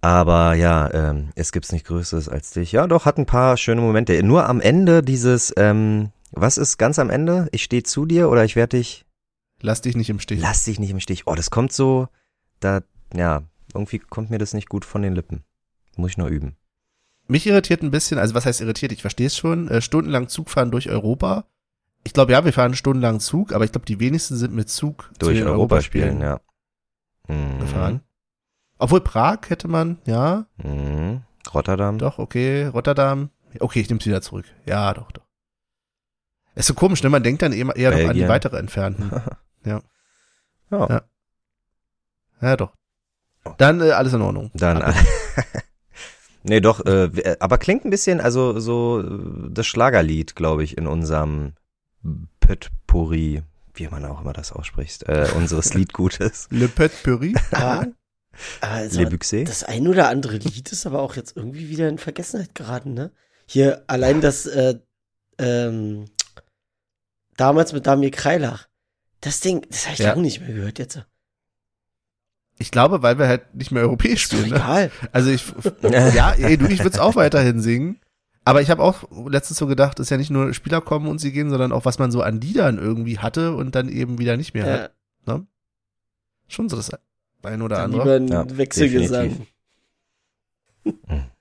Aber ja, ähm, es gibt's nicht Größeres als dich. Ja, doch, hat ein paar schöne Momente. Nur am Ende dieses, ähm, was ist ganz am Ende? Ich stehe zu dir oder ich werde dich, Lass dich nicht im Stich. lass dich nicht im Stich. Oh, das kommt so, da, ja, irgendwie kommt mir das nicht gut von den Lippen. Muss ich noch üben. Mich irritiert ein bisschen, also was heißt irritiert? Ich verstehe es schon. Äh, stundenlang Zug fahren durch Europa. Ich glaube, ja, wir fahren stundenlang Zug, aber ich glaube, die wenigsten sind mit Zug zu Durch den Europa spielen, ja. Mhm. gefahren. Obwohl Prag hätte man, ja, Mhm. Rotterdam. doch, okay, Rotterdam. Okay, ich nehme es wieder zurück. Ja, doch, doch. Ist so komisch, ne? Man denkt dann eher, eher noch an die weitere Entfernten. ja. Ja. Ja, doch. Dann äh, alles in Ordnung. Dann. Ab- nee, doch, äh, w- aber klingt ein bisschen, also so äh, das Schlagerlied, glaube ich, in unserem Potpourri, wie man auch immer das ausspricht, äh, unseres Liedgutes. Le. Aber, aber also, Le Buxé. das ein oder andere Lied ist aber auch jetzt irgendwie wieder in Vergessenheit geraten, ne? Hier allein das, äh, ähm, damals mit Damir Kreilach. Das Ding, das habe ich Ja. lange nicht mehr gehört jetzt. Ich glaube, weil wir halt nicht mehr europäisch spielen. Ne? egal. Also ich, ja, ey, du, ich würde es auch weiterhin singen. Aber ich habe auch letztens so gedacht, ist ja nicht nur Spieler kommen und sie gehen, sondern auch, was man so an Liedern irgendwie hatte und dann eben wieder nicht mehr hat. Ja, Schon so das ein oder dann andere. lieber ein Ja, Wechselgesang.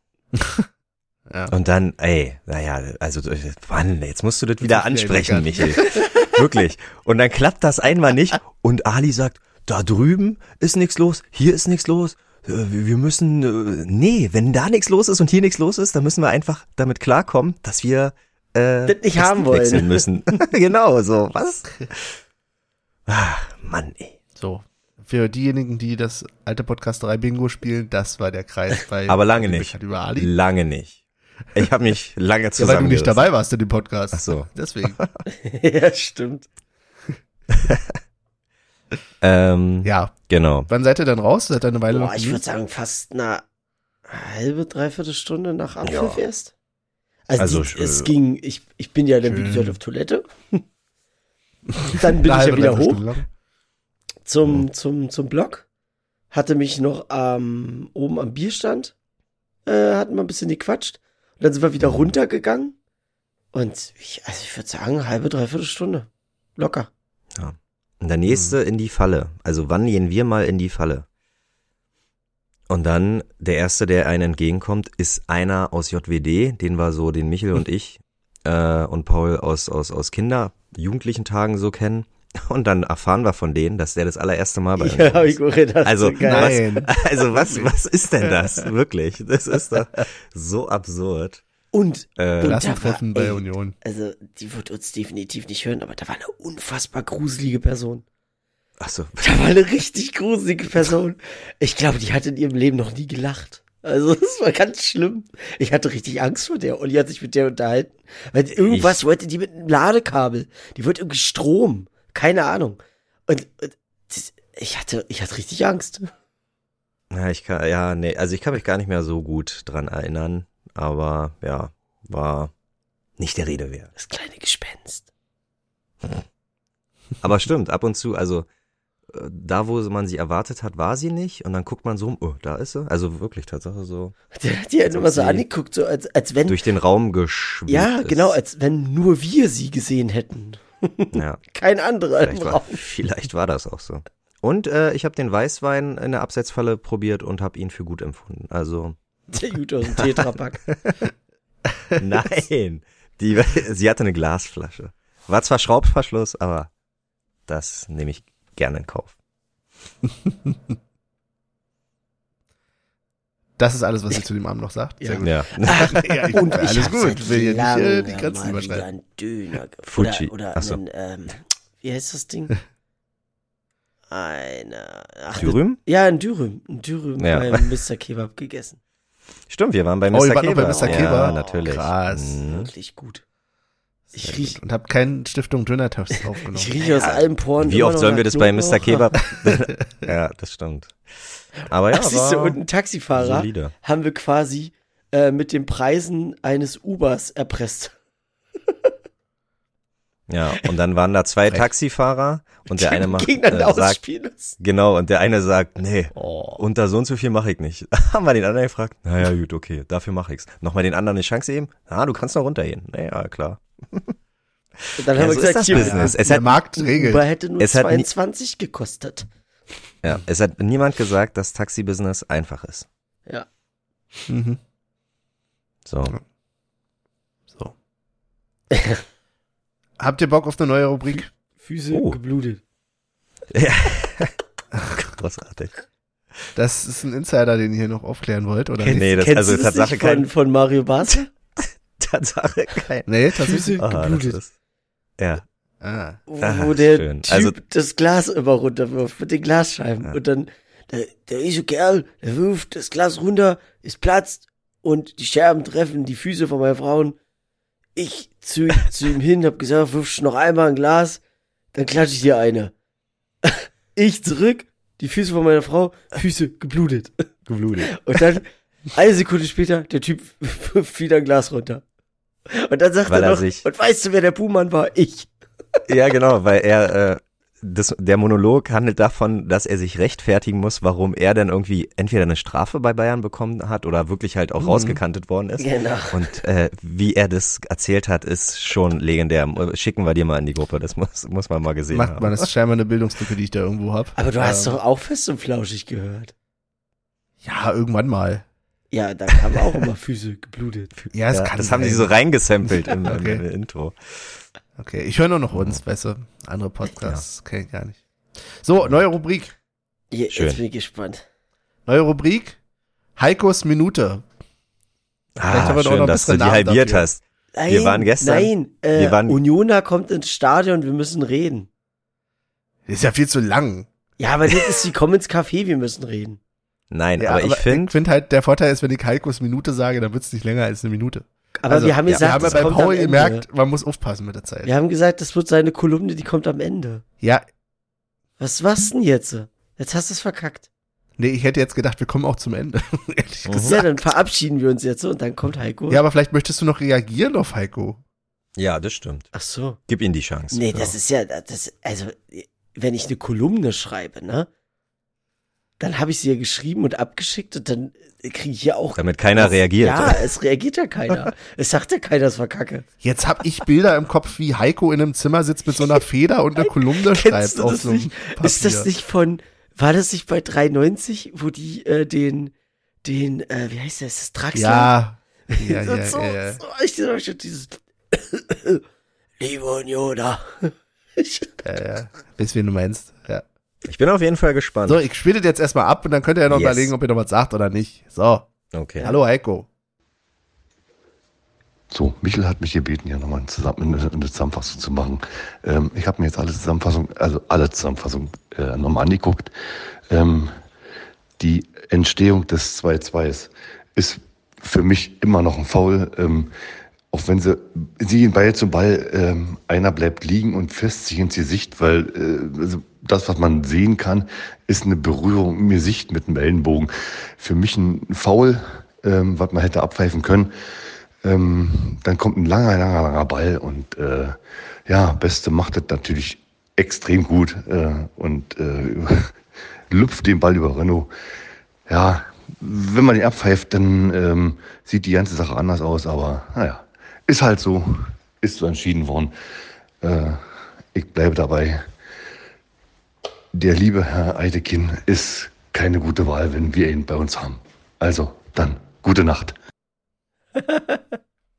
Ja. Und dann, ey, naja, also, Mann, jetzt musst du das wieder ansprechen, Michel. Wirklich. Und dann klappt das einmal nicht und Ali sagt, da drüben ist nichts los, hier ist nichts los. äh, Wir müssen, äh, nee, wenn da nichts los ist und hier nichts los ist, dann müssen wir einfach damit klarkommen, dass wir äh, Das nicht das haben wollen. wechseln müssen. genau, so, was? Ah, Mann, ey. So. Für diejenigen, die das alte Podcast 3 Bingo spielen, das war der Kreis bei Aber lange nicht. Über Ali. Lange nicht. Ich habe mich lange Ja, weil du nicht dabei warst in dem Podcast. Ach so. Deswegen. ja, stimmt. Ähm, Ja. Genau. Wann seid ihr dann raus? Seid ihr eine Weile Boah, noch ich würde sagen, fast eine halbe, dreiviertel Stunde nach Abpfiff Ja. erst. Also, Also, die, es äh, ging, ich, ich bin ja dann, wie gesagt, auf Toilette. dann bin ich ja wieder hoch Stunde lang. zum, zum, zum Block. Hatte mich noch ähm, oben am Bierstand, äh, hatten wir ein bisschen gequatscht. Und dann sind wir wieder runtergegangen. Und ich, also ich würde sagen, halbe, dreiviertel Stunde. Locker. Und der nächste in die Falle. Also wann gehen wir mal in die Falle? Und dann der erste, der einen entgegenkommt, ist einer aus JWD, den war so, den Michel und ich äh, und Paul aus aus aus Kinder, Jugendlichen Tagen so kennen. Und dann erfahren wir von denen, dass der das allererste Mal bei uns Ja, ist. gedacht, Also, so geil. Nein. Also was was ist denn das wirklich? Das ist doch so absurd. Und, Äh, und Klassentreffen war, bei ey, Union. Also, die wird uns definitiv nicht hören, aber da war eine unfassbar gruselige Person. ach so. Da war eine richtig gruselige Person. Ich glaube, die hat in ihrem Leben noch nie gelacht. Also, das war ganz schlimm. Ich hatte richtig Angst vor der. Olli hat sich mit der unterhalten. Weil irgendwas Ich- wollte die mit einem Ladekabel. Die wollte irgendwie Strom. Keine Ahnung. Und, und das, ich hatte, ich hatte richtig Angst. Ja, ich kann, ja, nee, also ich kann mich gar nicht mehr so gut dran erinnern, aber ja, war nicht der Rede wert. Das kleine Gespenst. Aber stimmt, ab und zu, also äh, da, wo man sie erwartet hat, war sie nicht und dann guckt man so, oh, da ist sie. Also wirklich Tatsache so Der hat die halt immer so angeguckt, so als, als wenn, durch den Raum geschwebt ja, ist. genau, als wenn nur wir sie gesehen hätten. Ja, Kein anderer im vielleicht war, Raum. vielleicht war das auch so. Und äh, ich habe den Weißwein in der Absetzfalle probiert und habe ihn für gut empfunden. Also Der gut aus dem Tetrapack. Nein, die, sie hatte eine Glasflasche. War zwar Schraubverschluss, aber das nehme ich gerne in Kauf. Das ist alles, was ihr zu dem Abend noch sagt. Ja. gut. Ja. Ja, ich- Und alles ich hab gut. Will hier nicht äh, die Grenzen überschreiten. einen Döner Fuji. Oder, oder Ach so. einen, ähm, wie heißt das Ding? Eine, ach, Dürüm? Ja, ein Dürüm. Ein Dürüm Ja. beim Mr. Kebab gegessen. Stimmt, wir waren bei Mr. Oh, ihr wart noch Keber. bei Mr. Ja, Keber? natürlich. Krass. Mhm. Wirklich gut. Ich Sehr riech, gut. Und hab keinen Stiftung Döner-Toast aufgenommen. ich rieche aus allen Poren. Wie oft sollen wir das bei Mr. Kebab? ja, das stimmt. Aber ja, Ach, siehst du, und ein Taxifahrer solide. haben wir quasi äh, mit den Preisen eines Ubers erpresst. Ja, und dann waren da zwei. Taxifahrer und der eine macht, äh, sagt, genau, und der eine sagt, nee, Oh. unter so und so viel mache ich nicht. Haben wir den anderen gefragt, naja, gut, okay, dafür mache ich's. Nochmal den anderen eine Chance geben? Ah, du kannst noch runtergehen. Naja, klar. Und dann Ja, haben wir so ist gesagt, das hier, Business. Es Der hat, Markt regelt. Uber hätte nur Es hat nie- 22 gekostet. ja, es hat niemand gesagt, dass Taxi-Business einfach ist. Ja. Mhm. So. So. Habt ihr Bock auf eine neue Rubrik? Füße Oh. geblutet. Großartig. Das ist ein Insider, den ihr hier noch aufklären wollt, oder Kennst? Nee, das- kennst also Tatsache nicht von, kein- von Mario Barca? Tatsache kein. Nee, tatsächlich. Füße Ah, das geblutet. ist, ja. Ah. Wo Ah, der schön. Typ Also- das Glas immer runterwirft mit den Glasscheiben. Ja. Und dann, der, der riesige Kerl, der wirft das Glas runter, es platzt und die Scherben treffen die Füße von meiner Frau. Ich zu, zu ihm hin, hab gesagt, wirfst noch einmal ein Glas, dann klatsche ich dir eine. Ich zurück, die Füße von meiner Frau, Füße geblutet. Geblutet. Und dann, eine Sekunde später, der Typ wirft wieder ein Glas runter. Und dann sagt Weil er er noch, sich- und weißt du, wer der Buhmann war? Ich. Ja, genau, weil er, äh, das, der Monolog handelt davon, dass er sich rechtfertigen muss, warum er denn irgendwie entweder eine Strafe bei Bayern bekommen hat oder wirklich halt auch rausgekantet worden ist. Genau. Und äh, wie er das erzählt hat, ist schon legendär. Schicken wir dir mal in die Gruppe, das muss, muss man mal gesehen Macht haben. man, das ist scheinbar eine Bildungslücke, die ich da irgendwo hab. Aber du hast Ähm, doch auch fest und flauschig gehört. Ja, irgendwann mal. Ja, da kamen auch immer Füße geblutet. Ja, es Ja, kann das haben sie so reingesampelt im, Okay. im Intro. Okay, ich höre nur noch uns, weißt du. Andere Podcasts kenn ich gar nicht. So, neue Rubrik. Je, Schön. Jetzt bin ich gespannt. Neue Rubrik. Heikos Minute. Vielleicht haben Ah, wir doch noch schön, dass du die Namen halbiert dafür. hast. Nein, Wir waren gestern- Nein, äh, wir waren- Uniona kommt ins Stadion, wir müssen reden. Ist ja viel zu lang. Ja, aber das ist, die kommen ins Café, wir müssen reden. Nein, Ja, aber ich finde, find halt, der Vorteil ist, wenn ich Heikos Minute sage, dann wird's nicht länger als eine Minute. Aber Also, wir haben ja, gesagt, wir haben ja das bei kommt Paul am Ende. gemerkt, man muss aufpassen mit der Zeit. Wir haben gesagt, das wird seine Kolumne, die kommt am Ende. Ja, Was war's denn jetzt? Jetzt hast du es verkackt. nee, ich hätte jetzt gedacht, wir kommen auch zum Ende. Ehrlich gesagt. Ja, dann verabschieden wir uns jetzt und dann kommt Heiko. Ja, aber vielleicht möchtest du noch reagieren auf Heiko. ja, das stimmt. Ach so. Gib ihm die Chance. Nee, das ist ja, das, also, wenn ich eine Kolumne schreibe, ne? Dann habe ich sie ja geschrieben und abgeschickt und dann kriege ich ja auch. Damit keiner es, reagiert. Ja, es reagiert ja keiner. es sagt ja keiner, es war kacke. Jetzt hab ich Bilder im Kopf, wie Heiko in einem Zimmer sitzt mit so einer Feder und eine Kolumne schreibt Kennst du auf das so einem nicht? Papier. Ist das nicht von, war das nicht bei 390, wo die äh, den, den, äh, wie heißt das, das Draxler? Ja, ja, Und ja, so, ja, ja. so ich sehe schon dieses Liebe Unioner. ja, ja. Weißt, wen du meinst. Ja. Ich bin auf jeden Fall gespannt. So, ich spiele das jetzt erstmal ab und dann könnt ihr ja noch Yes. überlegen, ob ihr noch was sagt oder nicht. So, okay. hallo Heiko. So, Michel hat mich gebeten, hier nochmal eine, Zusammen eine, eine Zusammenfassung zu machen. Ähm, ich habe mir jetzt alle Zusammenfassungen, also alle Zusammenfassungen äh, nochmal angeguckt. Ähm, die Entstehung des 2-2 ist für mich immer noch ein Foul. Ähm, auch wenn sie, sie gehen Ball zum Ball, ähm, einer bleibt liegen und fest sich ins Gesicht, weil äh, also das, was man sehen kann, ist eine Berührung im Gesicht mit dem Ellenbogen. Für mich ein Foul, ähm, was man hätte abpfeifen können. Ähm, dann kommt ein langer, langer, langer Ball und äh, ja, Beste macht das natürlich extrem gut äh, und äh, lüpft den Ball über Renault. Ja, wenn man ihn abpfeift, dann ähm, sieht die ganze Sache anders aus, aber naja, ist halt so, ist so entschieden worden. Äh, ich bleibe dabei. Der liebe Herr Eidekin ist keine gute Wahl, wenn wir ihn bei uns haben. Also, dann, gute Nacht.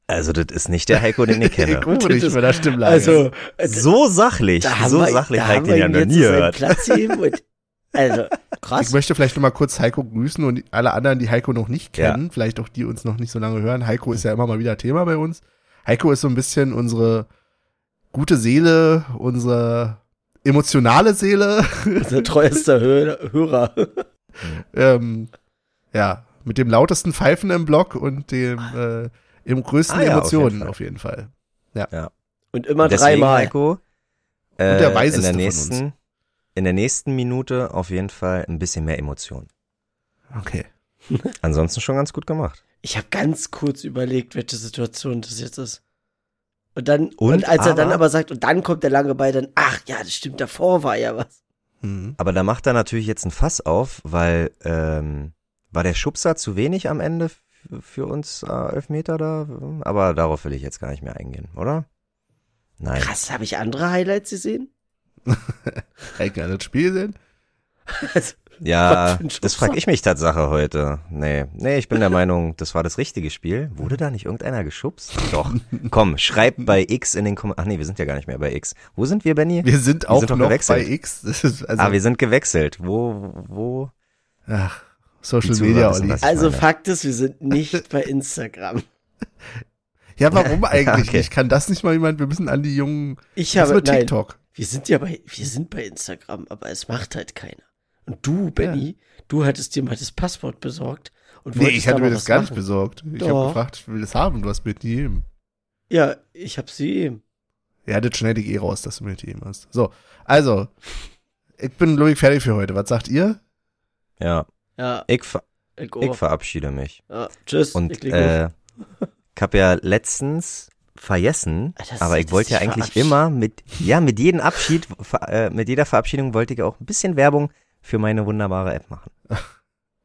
Also, das ist nicht der Heiko, den ich kenne. Gut, nicht mit der Stimmlage. Also, so sachlich, so wir, sachlich ich haben den wir ja ihm noch jetzt nie gehört. Platz und, also, krass. ich möchte vielleicht noch mal kurz Heiko grüßen und alle anderen, die Heiko noch nicht Ja. kennen, vielleicht auch die uns noch nicht so lange hören. Heiko ist ja immer mal wieder Thema bei uns. Heiko ist so ein bisschen unsere gute Seele, unsere emotionale Seele. Unser treuester Hö- Hörer. ähm, ja, mit dem lautesten Pfeifen im Block und dem äh, im größten Ah ja, auf Emotionen jeden Fall. auf jeden Fall. Und immer dreimal. Heiko, äh, Und der in Weiseste der von nächsten, in der nächsten Minute auf jeden Fall ein bisschen mehr Emotion. Okay. Ansonsten schon ganz gut gemacht. Ich habe ganz kurz überlegt, welche Situation das jetzt ist. Und dann, und, Und als er dann aber- aber sagt, und dann kommt der lange Ball, dann, ach ja, das stimmt, davor war ja was. Hm. Aber da macht er natürlich jetzt ein Fass auf, weil ähm, war der Schubser zu wenig am Ende für uns äh, Elfmeter da? Aber darauf will ich jetzt gar nicht mehr eingehen, oder? Nein. Krass, habe ich andere Highlights gesehen? Hat das Spiel? Also, Ja, ein das Schubser? frag ich mich Tatsache heute. Nee, nee, ich bin der Meinung, das war das richtige Spiel. Wurde da nicht irgendeiner geschubst? Doch. Komm, schreib bei X in den Kommentaren. Ach nee, wir sind ja gar nicht mehr bei X. Wo sind wir, Benny? Wir sind auch sind doch noch gewechselt. bei X. Also, ah, wir sind gewechselt. Wo, wo? ach, Social Media, wissen Olli. Ich also meine- Fakt ist, wir sind nicht bei Instagram. Ja, warum eigentlich Okay. nicht? Kann das nicht mal jemand? Wir müssen an die jungen. Ich habe, mit nein, TikTok? Wir sind ja bei, wir sind bei Instagram, aber es macht halt keiner. Und du, Benny, du hattest dir mal das Passwort besorgt und Nee, ich hatte da mir das gar nicht machen. besorgt. Ich habe gefragt, ich will das haben. Du hast mir die gegeben. Ja, ich hab sie eben. Ja, das schneide ich eh raus, dass du mir die eben hast. So, also, ich bin Logik fertig für heute. Was sagt ihr? Ja, Ja, ich, ver ich, ich verabschiede mich. ja, tschüss. Und ich äh, ich habe ja letztens vergessen, das- aber ich das wollte ja eigentlich immer mit, ja, mit jedem Abschied, ver- äh, mit jeder Verabschiedung wollte ich auch ein bisschen Werbung für meine wunderbare App machen.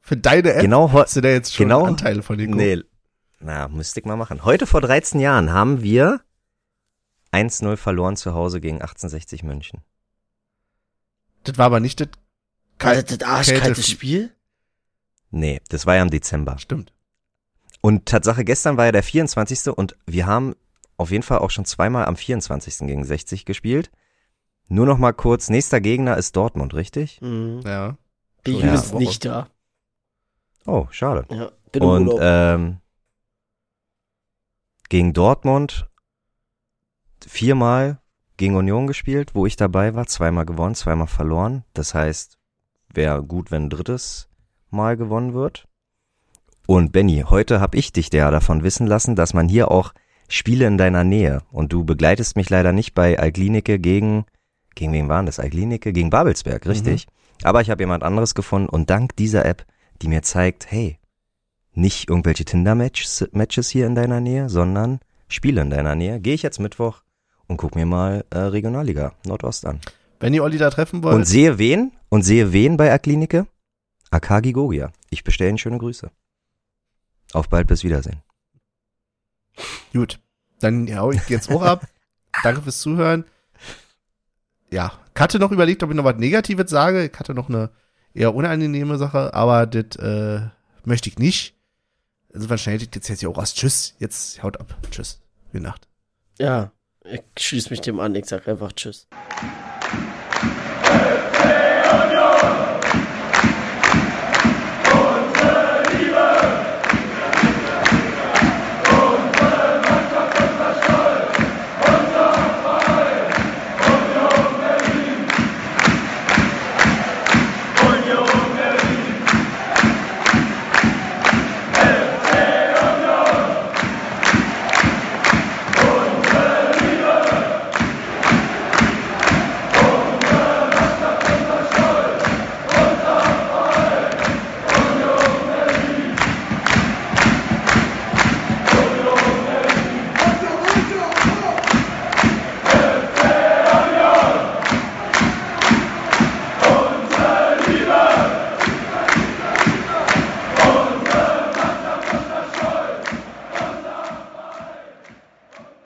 Für deine App Genau, hast du da jetzt schon genau- Anteile von dir nee, na, müsste ich mal machen. Heute vor 13 Jahren haben wir 1-0 verloren zu Hause gegen 1860 München. Das war aber nicht das Alter, das arschkalte Kälte- Spiel? Nee, das war ja im Dezember. Stimmt. Und Tatsache, gestern war ja der 24. und wir haben auf jeden Fall auch schon zweimal am 24. gegen 60 gespielt. Nur noch mal kurz, nächster Gegner ist Dortmund, richtig? Mhm. Ja. Ich ja. übrigens nicht da. Oh, schade. Ja, bin Und ähm, gegen Dortmund viermal gegen Union gespielt, wo ich dabei war, zweimal gewonnen, zweimal verloren. Das heißt, wäre gut, wenn ein drittes Mal gewonnen wird. Und Benny, heute habe ich dich ja davon wissen lassen, dass man hier auch Spiele in deiner Nähe und du begleitest mich leider nicht bei Alklinike gegen, gegen wen waren das? Alklinike gegen Babelsberg, richtig? Aber ich habe jemand anderes gefunden und dank dieser App, die mir zeigt, hey, nicht irgendwelche Tinder-Matches Matches hier in deiner Nähe, sondern Spiele in deiner Nähe, gehe ich jetzt Mittwoch und guck mir mal äh, Regionalliga Nordost an. Wenn ihr Olli da treffen wollt, Und sehe wen? Und sehe wen bei Aklinike? Akagi Gogia. Ich bestelle Ihnen schöne Grüße. Auf bald, bis Wiedersehen. Gut. Dann hau ich jetzt auch ab. Danke fürs Zuhören. Ja, ich hatte noch überlegt, ob ich noch was Negatives sage. Ich hatte noch eine eher unangenehme Sache, aber das äh, möchte ich nicht. Insofern schneide ich jetzt jetzt hier auch aus. Tschüss. Jetzt haut ab. Tschüss. Gute Nacht. Ja, ich schließe mich dem an. Ich sag einfach Tschüss.